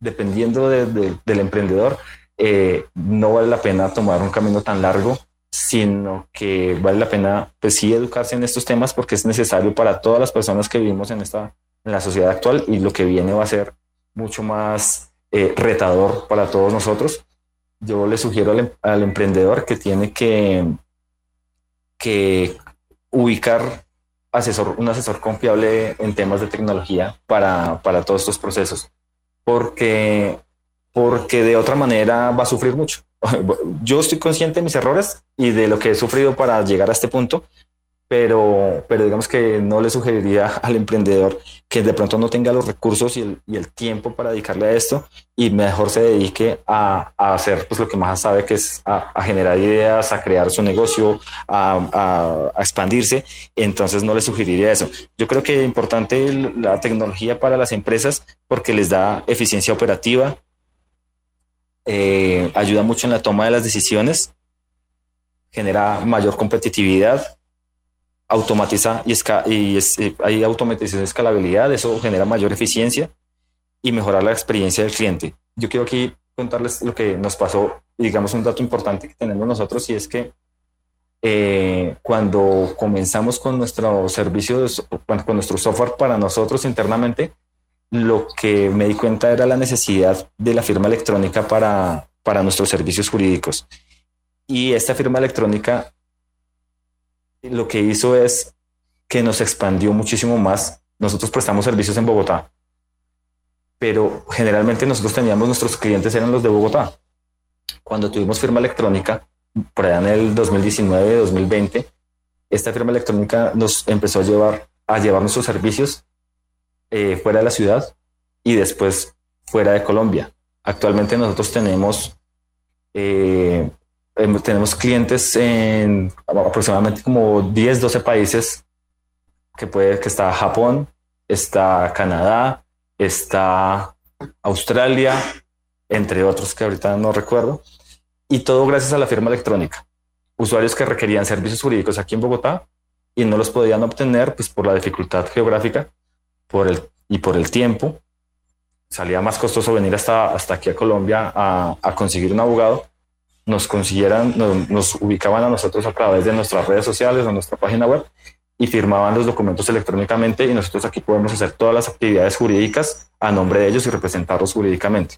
dependiendo de, de, del emprendedor, eh, no vale la pena tomar un camino tan largo sino que vale la pena, pues sí, educarse en estos temas porque es necesario para todas las personas que vivimos en esta, en la sociedad actual y lo que viene va a ser mucho más eh, retador para todos nosotros. Yo le sugiero al, al, emprendedor que tiene que, que ubicar asesor, un asesor confiable en temas de tecnología para, para todos estos procesos, porque, porque de otra manera va a sufrir mucho yo estoy consciente de mis errores y de lo que he sufrido para llegar a este punto, pero, pero digamos que no le sugeriría al emprendedor que de pronto no tenga los recursos y el, y el tiempo para dedicarle a esto y mejor se dedique a, a hacer pues, lo que más sabe, que es a, a generar ideas, a crear su negocio, a, a, expandirse. Entonces no le sugeriría eso. Yo creo que es importante la tecnología para las empresas porque les da eficiencia operativa, eh, ayuda mucho en la toma de las decisiones, genera mayor competitividad automatiza y, y eh, hay automatización de escalabilidad, eso genera mayor eficiencia y mejorar la experiencia del cliente. Yo quiero aquí contarles lo que nos pasó, digamos un dato importante que tenemos nosotros y es que eh, cuando comenzamos con nuestro servicio, con nuestro software para nosotros internamente, lo que me di cuenta era la necesidad de la firma electrónica para, para nuestros servicios jurídicos. Y esta firma electrónica lo que hizo es que nos expandió muchísimo más. Nosotros prestamos servicios en Bogotá, pero generalmente nosotros teníamos nuestros clientes eran los de Bogotá. Cuando tuvimos firma electrónica, por allá en el 2019, 2020, esta firma electrónica nos empezó a llevar a llevar nuestros servicios eh, fuera de la ciudad y después fuera de Colombia. Actualmente nosotros tenemos eh, Em, tenemos clientes en aproximadamente como 10, 12 países, que puede que está Japón, está Canadá, está Australia, entre otros que ahorita no recuerdo, y todo gracias a la firma electrónica. Usuarios que requerían servicios jurídicos aquí en Bogotá y no los podían obtener pues por la dificultad geográfica por el, y por el tiempo. Salía más costoso venir hasta, hasta aquí a Colombia a, a conseguir un abogado nos consiguieran, nos, ubicaban a nosotros a través de nuestras redes sociales o nuestra página web y firmaban los documentos electrónicamente y nosotros aquí podemos hacer todas las actividades jurídicas a nombre de ellos y representarlos jurídicamente.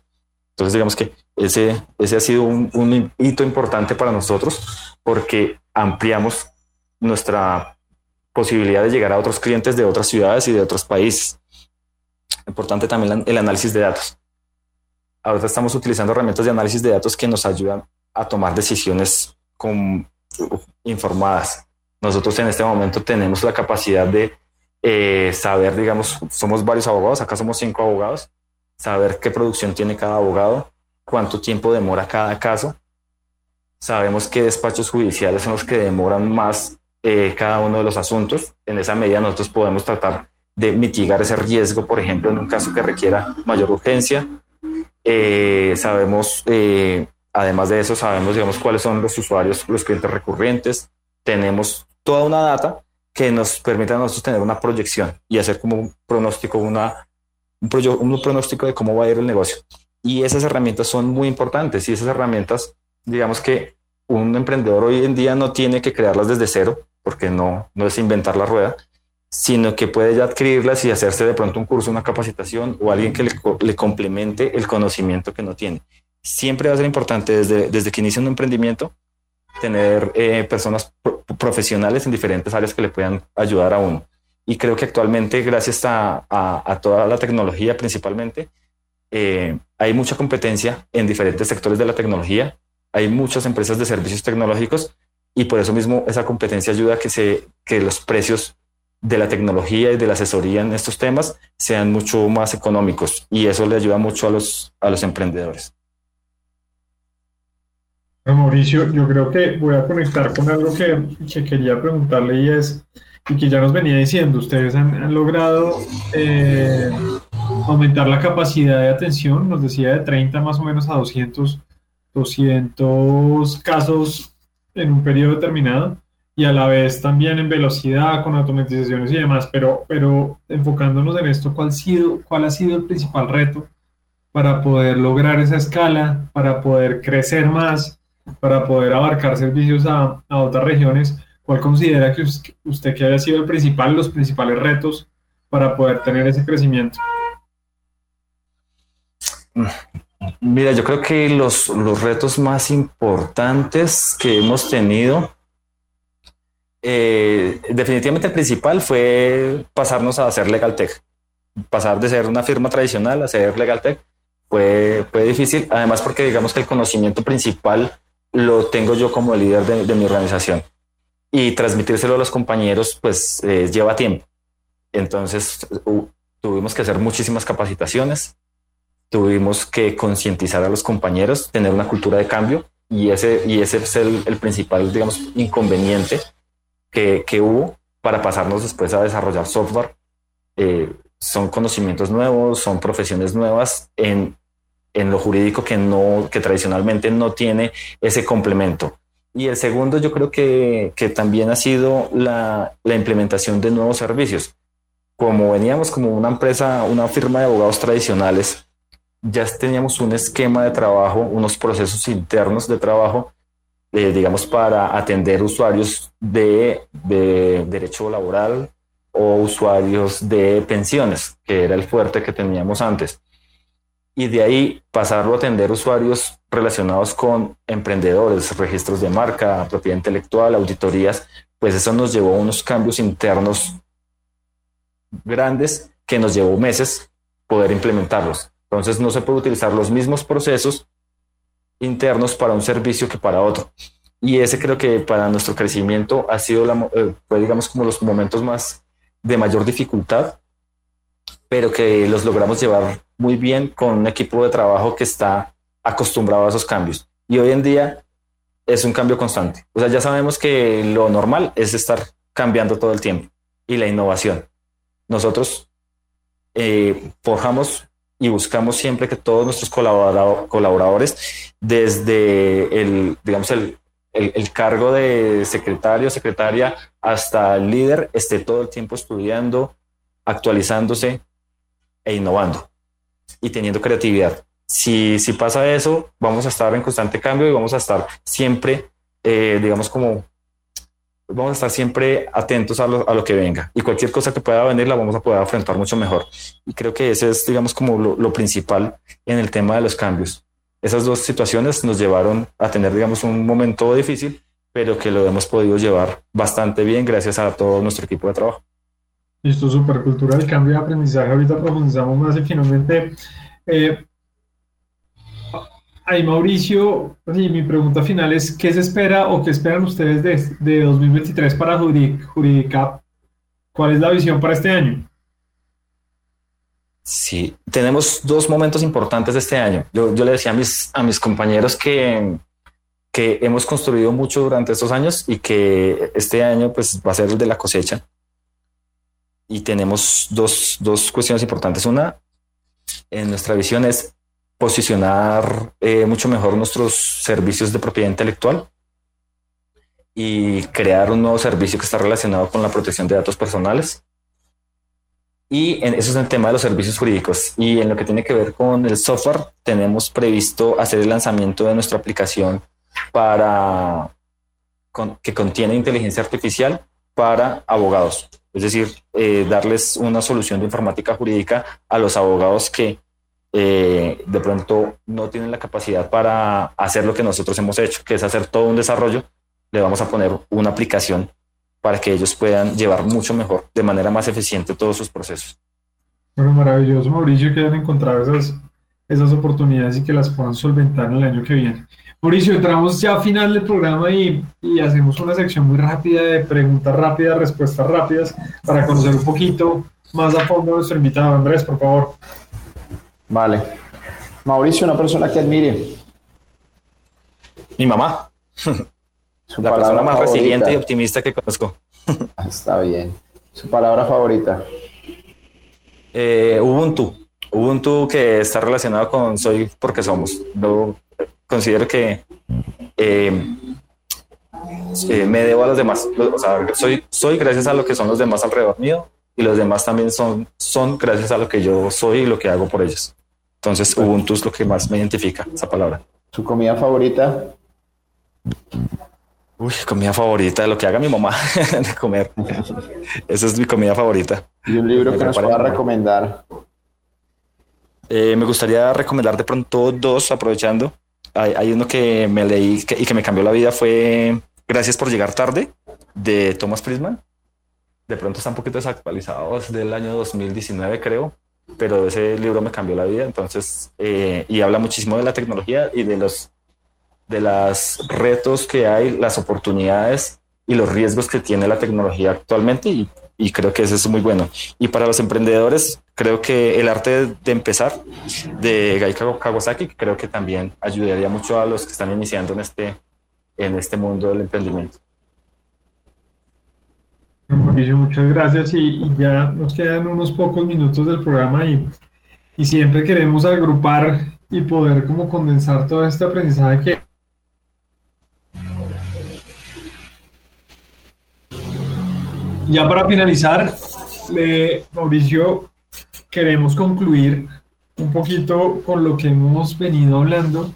Entonces digamos que ese, ese ha sido un, un hito importante para nosotros porque ampliamos nuestra posibilidad de llegar a otros clientes de otras ciudades y de otros países. Importante también el análisis de datos. Ahora estamos utilizando herramientas de análisis de datos que nos ayudan a tomar decisiones con, informadas. Nosotros en este momento tenemos la capacidad de eh, saber, digamos, somos varios abogados, acá somos cinco abogados, saber qué producción tiene cada abogado, cuánto tiempo demora cada caso. Sabemos qué despachos judiciales son los que demoran más eh, cada uno de los asuntos. En esa medida nosotros podemos tratar de mitigar ese riesgo, por ejemplo, en un caso que requiera mayor urgencia. Eh, sabemos Además de eso, sabemos, digamos, cuáles son los usuarios, los clientes recurrentes. Tenemos toda una data que nos permite a nosotros tener una proyección y hacer como un pronóstico, una, un, un pronóstico de cómo va a ir el negocio. Y esas herramientas son muy importantes y esas herramientas, digamos que un emprendedor hoy en día no tiene que crearlas desde cero, porque no, no es inventar la rueda, sino que puede ya adquirirlas y hacerse de pronto un curso, una capacitación o alguien que le, le complemente el conocimiento que no tiene siempre va a ser importante desde, desde que inicia un emprendimiento tener eh, personas profesionales en diferentes áreas que le puedan ayudar a uno. Y creo que actualmente, gracias a, a, toda la tecnología principalmente, eh, hay mucha competencia en diferentes sectores de la tecnología. Hay muchas empresas de servicios tecnológicos y por eso mismo esa competencia ayuda a que, se, que los precios de la tecnología y de la asesoría en estos temas sean mucho más económicos y eso le ayuda mucho a los, a los emprendedores. Mauricio, yo creo que voy a conectar con algo que, quería preguntarle y es, y que ya nos venía diciendo, ustedes han, logrado eh, aumentar la capacidad de atención, nos decía de 30 más o menos a 200, 200 casos en un periodo determinado y a la vez también en velocidad con automatizaciones y demás, pero, pero enfocándonos en esto, ¿cuál, sido, ¿cuál ha sido el principal reto para poder lograr esa escala, para poder crecer más? para poder abarcar servicios a, otras regiones, ¿cuál considera que usted que haya sido el principal, los principales retos para poder tener ese crecimiento? Mira, yo creo que los, los retos más importantes que hemos tenido, eh, definitivamente el principal fue pasarnos a hacer Legal Tech. Pasar de ser una firma tradicional a ser Legal Tech fue, fue difícil, además porque digamos que el conocimiento principal lo tengo yo como líder de, mi organización. y transmitírselo a los compañeros pues eh, lleva tiempo. Entonces tuvimos que hacer muchísimas capacitaciones, tuvimos que concientizar a los compañeros, tener una cultura de cambio y ese, y ese es el, el principal, digamos, inconveniente que, que, hubo para pasarnos después a desarrollar software. Eh, son conocimientos nuevos, son profesiones nuevas en, en lo jurídico que, no, que tradicionalmente no tiene ese complemento. Y el segundo, yo creo que, que también ha sido la, la, implementación de nuevos servicios. Como veníamos como una empresa, una firma de abogados tradicionales, ya teníamos un esquema de trabajo, unos procesos internos de trabajo, eh, digamos, para atender usuarios de, de derecho laboral o usuarios de pensiones, que era el fuerte que teníamos antes y de ahí pasarlo a atender usuarios relacionados con emprendedores, registros de marca, propiedad intelectual, auditorías, pues eso nos llevó a unos cambios internos grandes que nos llevó meses poder implementarlos. Entonces no se puede utilizar los mismos procesos internos para un servicio que para otro. Y ese creo que para nuestro crecimiento ha sido, la, eh, digamos, como los momentos más de mayor dificultad, pero que los logramos llevar muy bien con un equipo de trabajo que está acostumbrado a esos cambios. Y hoy en día es un cambio constante. O sea, ya sabemos que lo normal es estar cambiando todo el tiempo y la innovación. Nosotros eh, forjamos y buscamos siempre que todos nuestros colaboradores, desde el, digamos, el, el, cargo de secretario, secretaria, hasta el líder, esté todo el tiempo estudiando, actualizándose e innovando y teniendo creatividad. Si, si pasa eso, vamos a estar en constante cambio y vamos a estar siempre, eh, digamos, como vamos a estar siempre atentos a lo, a lo, que venga y cualquier cosa que pueda venir la vamos a poder afrontar mucho mejor. Y creo que ese es, digamos, como lo, lo, principal en el tema de los cambios. Esas dos situaciones nos llevaron a tener, digamos, un momento difícil, pero que lo hemos podido llevar bastante bien gracias a todo nuestro equipo de trabajo. Listo, supercultura del cambio de aprendizaje. Ahorita profundizamos más y finalmente, eh, ahí Mauricio, y mi pregunta final es, ¿qué se espera o qué esperan ustedes de, de 2023 para Juridicap? ¿Cuál es la visión para este año? Sí, tenemos dos momentos importantes este año. Yo, yo le decía a mis, a mis compañeros que, que hemos construido mucho durante estos años y que este año pues va a ser el de la cosecha y tenemos dos, dos, cuestiones importantes. Una, en nuestra visión es posicionar eh, mucho mejor nuestros servicios de propiedad intelectual y crear un nuevo servicio que está relacionado con la protección de datos personales. Y eso es el tema de los servicios jurídicos. Y en lo que tiene que ver con el software, tenemos previsto hacer el lanzamiento de nuestra aplicación para que contiene inteligencia artificial para abogados. Es decir, eh, darles una solución de informática jurídica a los abogados que eh, de pronto no tienen la capacidad para hacer lo que nosotros hemos hecho, que es hacer todo un desarrollo. Le vamos a poner una aplicación para que ellos puedan llevar mucho mejor, de manera más eficiente todos sus procesos. Bueno, maravilloso, Mauricio, que hayan encontrado esas, esas oportunidades y que las puedan solventar el año que viene. Mauricio, entramos ya a final del programa y, y, hacemos una sección muy rápida de preguntas rápidas, respuestas rápidas, para conocer un poquito más a fondo a nuestro invitado. Andrés, por favor. Vale. Mauricio, una persona que admire. Mi mamá. Su La persona más favorita. resiliente y optimista que conozco. Está bien. Su palabra favorita. Eh, Ubuntu. Ubuntu que está relacionado con soy porque somos. No, considero que eh, eh, me debo a los demás. O sea, soy, soy gracias a lo que son los demás alrededor mío y los demás también son, son gracias a lo que yo soy y lo que hago por ellos. Entonces, Ubuntu es lo que más me identifica, esa palabra. ¿Su comida favorita? Uy, comida favorita, lo que haga mi mamá de comer. Esa es mi comida favorita. ¿Y un libro que nos pueda recomendar? Eh, me gustaría recomendar de pronto dos, aprovechando hay, uno que me leí y que me cambió la vida fue Gracias por llegar tarde de Thomas Prisman. De pronto está un poquito desactualizado, es del año 2019 creo, pero ese libro me cambió la vida, entonces, eh, y habla muchísimo de la tecnología y de los de los retos que hay, las oportunidades y los riesgos que tiene la tecnología actualmente y, creo que eso es muy bueno. Y para los emprendedores, creo que el arte de, empezar de Gai Kawasaki creo que también ayudaría mucho a los que están iniciando en este, en este mundo del emprendimiento. Muchas gracias y, ya nos quedan unos pocos minutos del programa y, y siempre queremos agrupar y poder como condensar todo este aprendizaje que Ya para finalizar, Mauricio, queremos concluir un poquito con lo que hemos venido hablando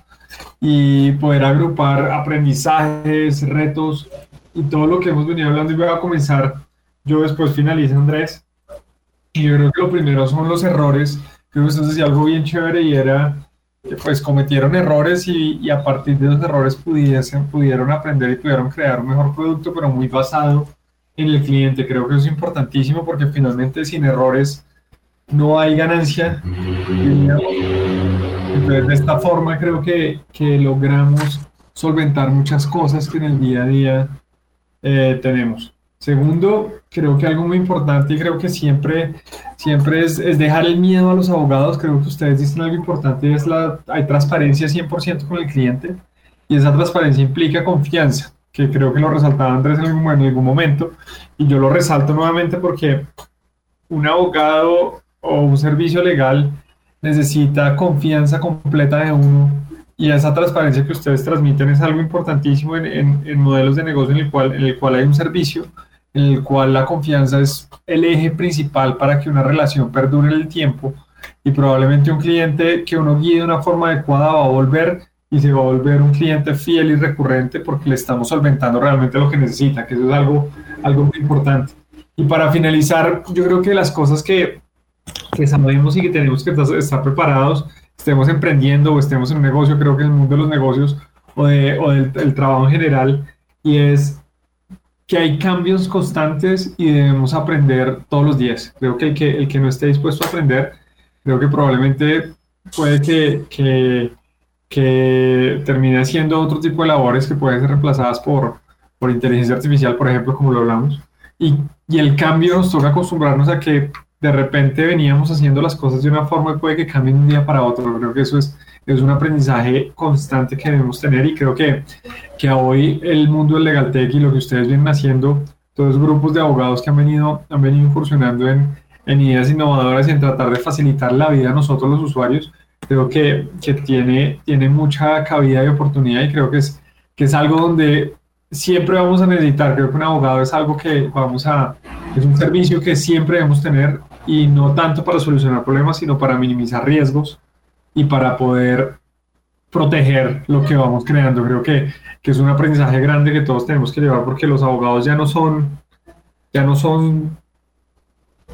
y poder agrupar aprendizajes, retos y todo lo que hemos venido hablando. Y voy a comenzar, yo después finalizo Andrés. Y yo creo que lo primero son los errores. Creo que usted decía algo bien chévere y era pues cometieron errores y, y a partir de esos errores pudiesen, pudieron aprender y pudieron crear un mejor producto, pero muy basado en el cliente. Creo que eso es importantísimo porque finalmente sin errores no hay ganancia. Entonces, de esta forma creo que, que logramos solventar muchas cosas que en el día a día eh, tenemos. Segundo, creo que algo muy importante y creo que siempre, siempre es, es, dejar el miedo a los abogados. Creo que ustedes dicen algo importante, es la, hay transparencia 100% con el cliente y esa transparencia implica confianza que creo que lo resaltaba Andrés en algún, en algún momento, y yo lo resalto nuevamente porque un abogado o un servicio legal necesita confianza completa de uno y esa transparencia que ustedes transmiten es algo importantísimo en, en, modelos de negocio en el, cual, en el cual hay un servicio, en el cual la confianza es el eje principal para que una relación perdure en el tiempo y probablemente un cliente que uno guíe de una forma adecuada va a volver y se va a volver un cliente fiel y recurrente porque le estamos solventando realmente lo que necesita, que eso es algo, algo muy importante. Y para finalizar, yo creo que las cosas que, que sabemos y que tenemos que estar preparados, estemos emprendiendo o estemos en un negocio, creo que en el mundo de los negocios o, de, o del, trabajo en general, y es que hay cambios constantes y debemos aprender todos los días. Creo que el que, el que no esté dispuesto a aprender, creo que probablemente puede que, que que termina haciendo otro tipo de labores que pueden ser reemplazadas por, por inteligencia artificial, por ejemplo, como lo hablamos. Y, y, el cambio nos toca acostumbrarnos a que de repente veníamos haciendo las cosas de una forma y puede que cambien un día para otro. Creo que eso es, es un aprendizaje constante que debemos tener y creo que, que hoy el mundo del legal tech y lo que ustedes vienen haciendo, todos los grupos de abogados que han venido, han venido incursionando en, en ideas innovadoras y en tratar de facilitar la vida a nosotros los usuarios, creo que, que, tiene, tiene mucha cabida y oportunidad y creo que es, que es algo donde siempre vamos a necesitar. Creo que un abogado es algo que vamos a, es un servicio que siempre debemos tener y no tanto para solucionar problemas, sino para minimizar riesgos y para poder proteger lo que vamos creando. Creo que, que es un aprendizaje grande que todos tenemos que llevar porque los abogados ya no son, ya no son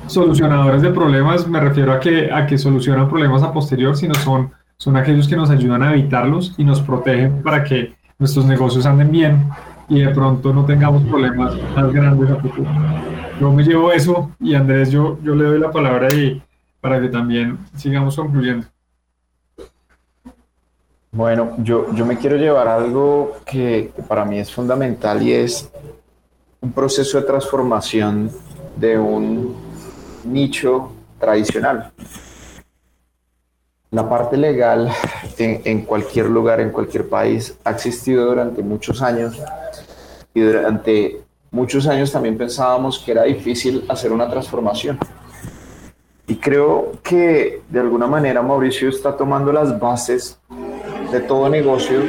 solucionadores de problemas, me refiero a que, a que solucionan problemas a posterior, sino son, son aquellos que nos ayudan a evitarlos y nos protegen para que nuestros negocios anden bien y de pronto no tengamos problemas más grandes a futuro. Yo me llevo eso y Andrés, yo, yo le doy la palabra y para que también sigamos concluyendo. Bueno, yo, yo me quiero llevar algo que para mí es fundamental y es un proceso de transformación de un nicho tradicional. La parte legal en, cualquier lugar, en cualquier país, ha existido durante muchos años y durante muchos años también pensábamos que era difícil hacer una transformación. Y creo que de alguna manera Mauricio está tomando las bases de todo negocio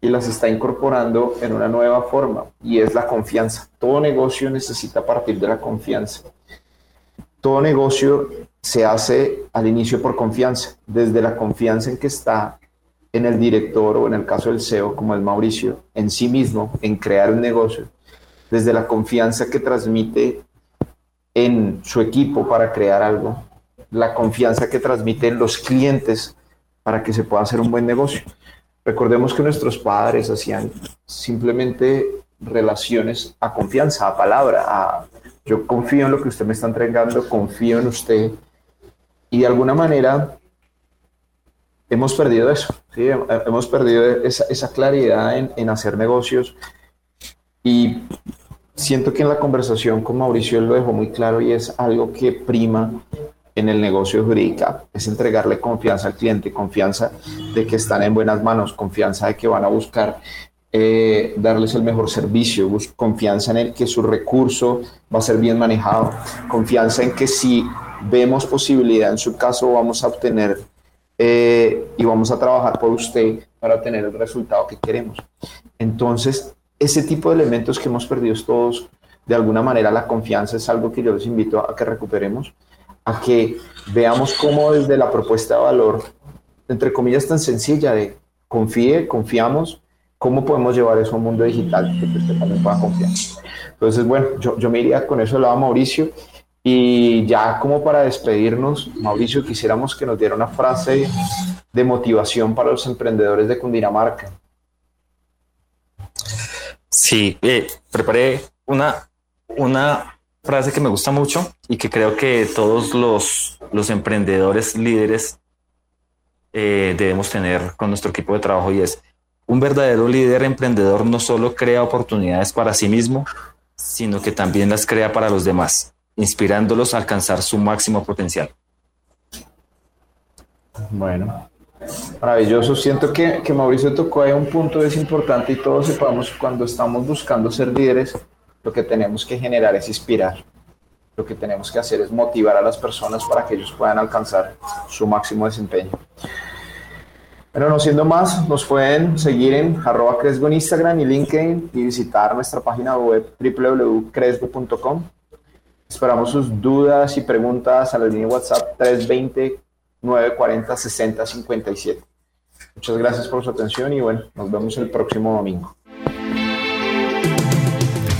y las está incorporando en una nueva forma y es la confianza. Todo negocio necesita partir de la confianza todo negocio se hace al inicio por confianza, desde la confianza en que está en el director o en el caso del CEO, como el Mauricio, en sí mismo, en crear un negocio, desde la confianza que transmite en su equipo para crear algo, la confianza que transmite en los clientes para que se pueda hacer un buen negocio. Recordemos que nuestros padres hacían simplemente relaciones a confianza, a palabra, a yo confío en lo que usted me está entregando, confío en usted. Y de alguna manera hemos perdido eso, ¿sí? hemos perdido esa, claridad en, en, hacer negocios. Y siento que en la conversación con Mauricio él lo dejó muy claro y es algo que prima en el negocio jurídica, es entregarle confianza al cliente, confianza de que están en buenas manos, confianza de que van a buscar eh, darles el mejor servicio, confianza en el que su recurso va a ser bien manejado, confianza en que si vemos posibilidad en su caso vamos a obtener eh, y vamos a trabajar por usted para obtener el resultado que queremos. Entonces, ese tipo de elementos que hemos perdido todos, de alguna manera la confianza es algo que yo les invito a que recuperemos, a que veamos cómo desde la propuesta de valor, entre comillas tan sencilla de confíe, confiamos, cómo podemos llevar eso a un mundo digital que usted también pueda confiar. Entonces, bueno, yo, yo me iría con eso al lado Mauricio. Y ya como para despedirnos, Mauricio, quisiéramos que nos diera una frase de motivación para los emprendedores de Cundinamarca. Sí, eh, preparé una, una frase que me gusta mucho y que creo que todos los, los emprendedores líderes eh, debemos tener con nuestro equipo de trabajo y es, un verdadero líder emprendedor no solo crea oportunidades para sí mismo, sino que también las crea para los demás, inspirándolos a alcanzar su máximo potencial. Bueno, maravilloso. Siento que, que Mauricio tocó ahí un punto es importante y todos sepamos cuando estamos buscando ser líderes, lo que tenemos que generar es inspirar. Lo que tenemos que hacer es motivar a las personas para que ellos puedan alcanzar su máximo desempeño. Bueno, no siendo más, nos pueden seguir en arroba Cresgo en Instagram y LinkedIn y visitar nuestra página web www.cresgo.com. Esperamos sus dudas y preguntas a la línea WhatsApp 320-940-6057. Muchas gracias por su atención y bueno, nos vemos el próximo domingo.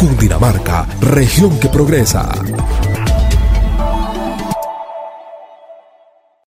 Cundinamarca, región que progresa.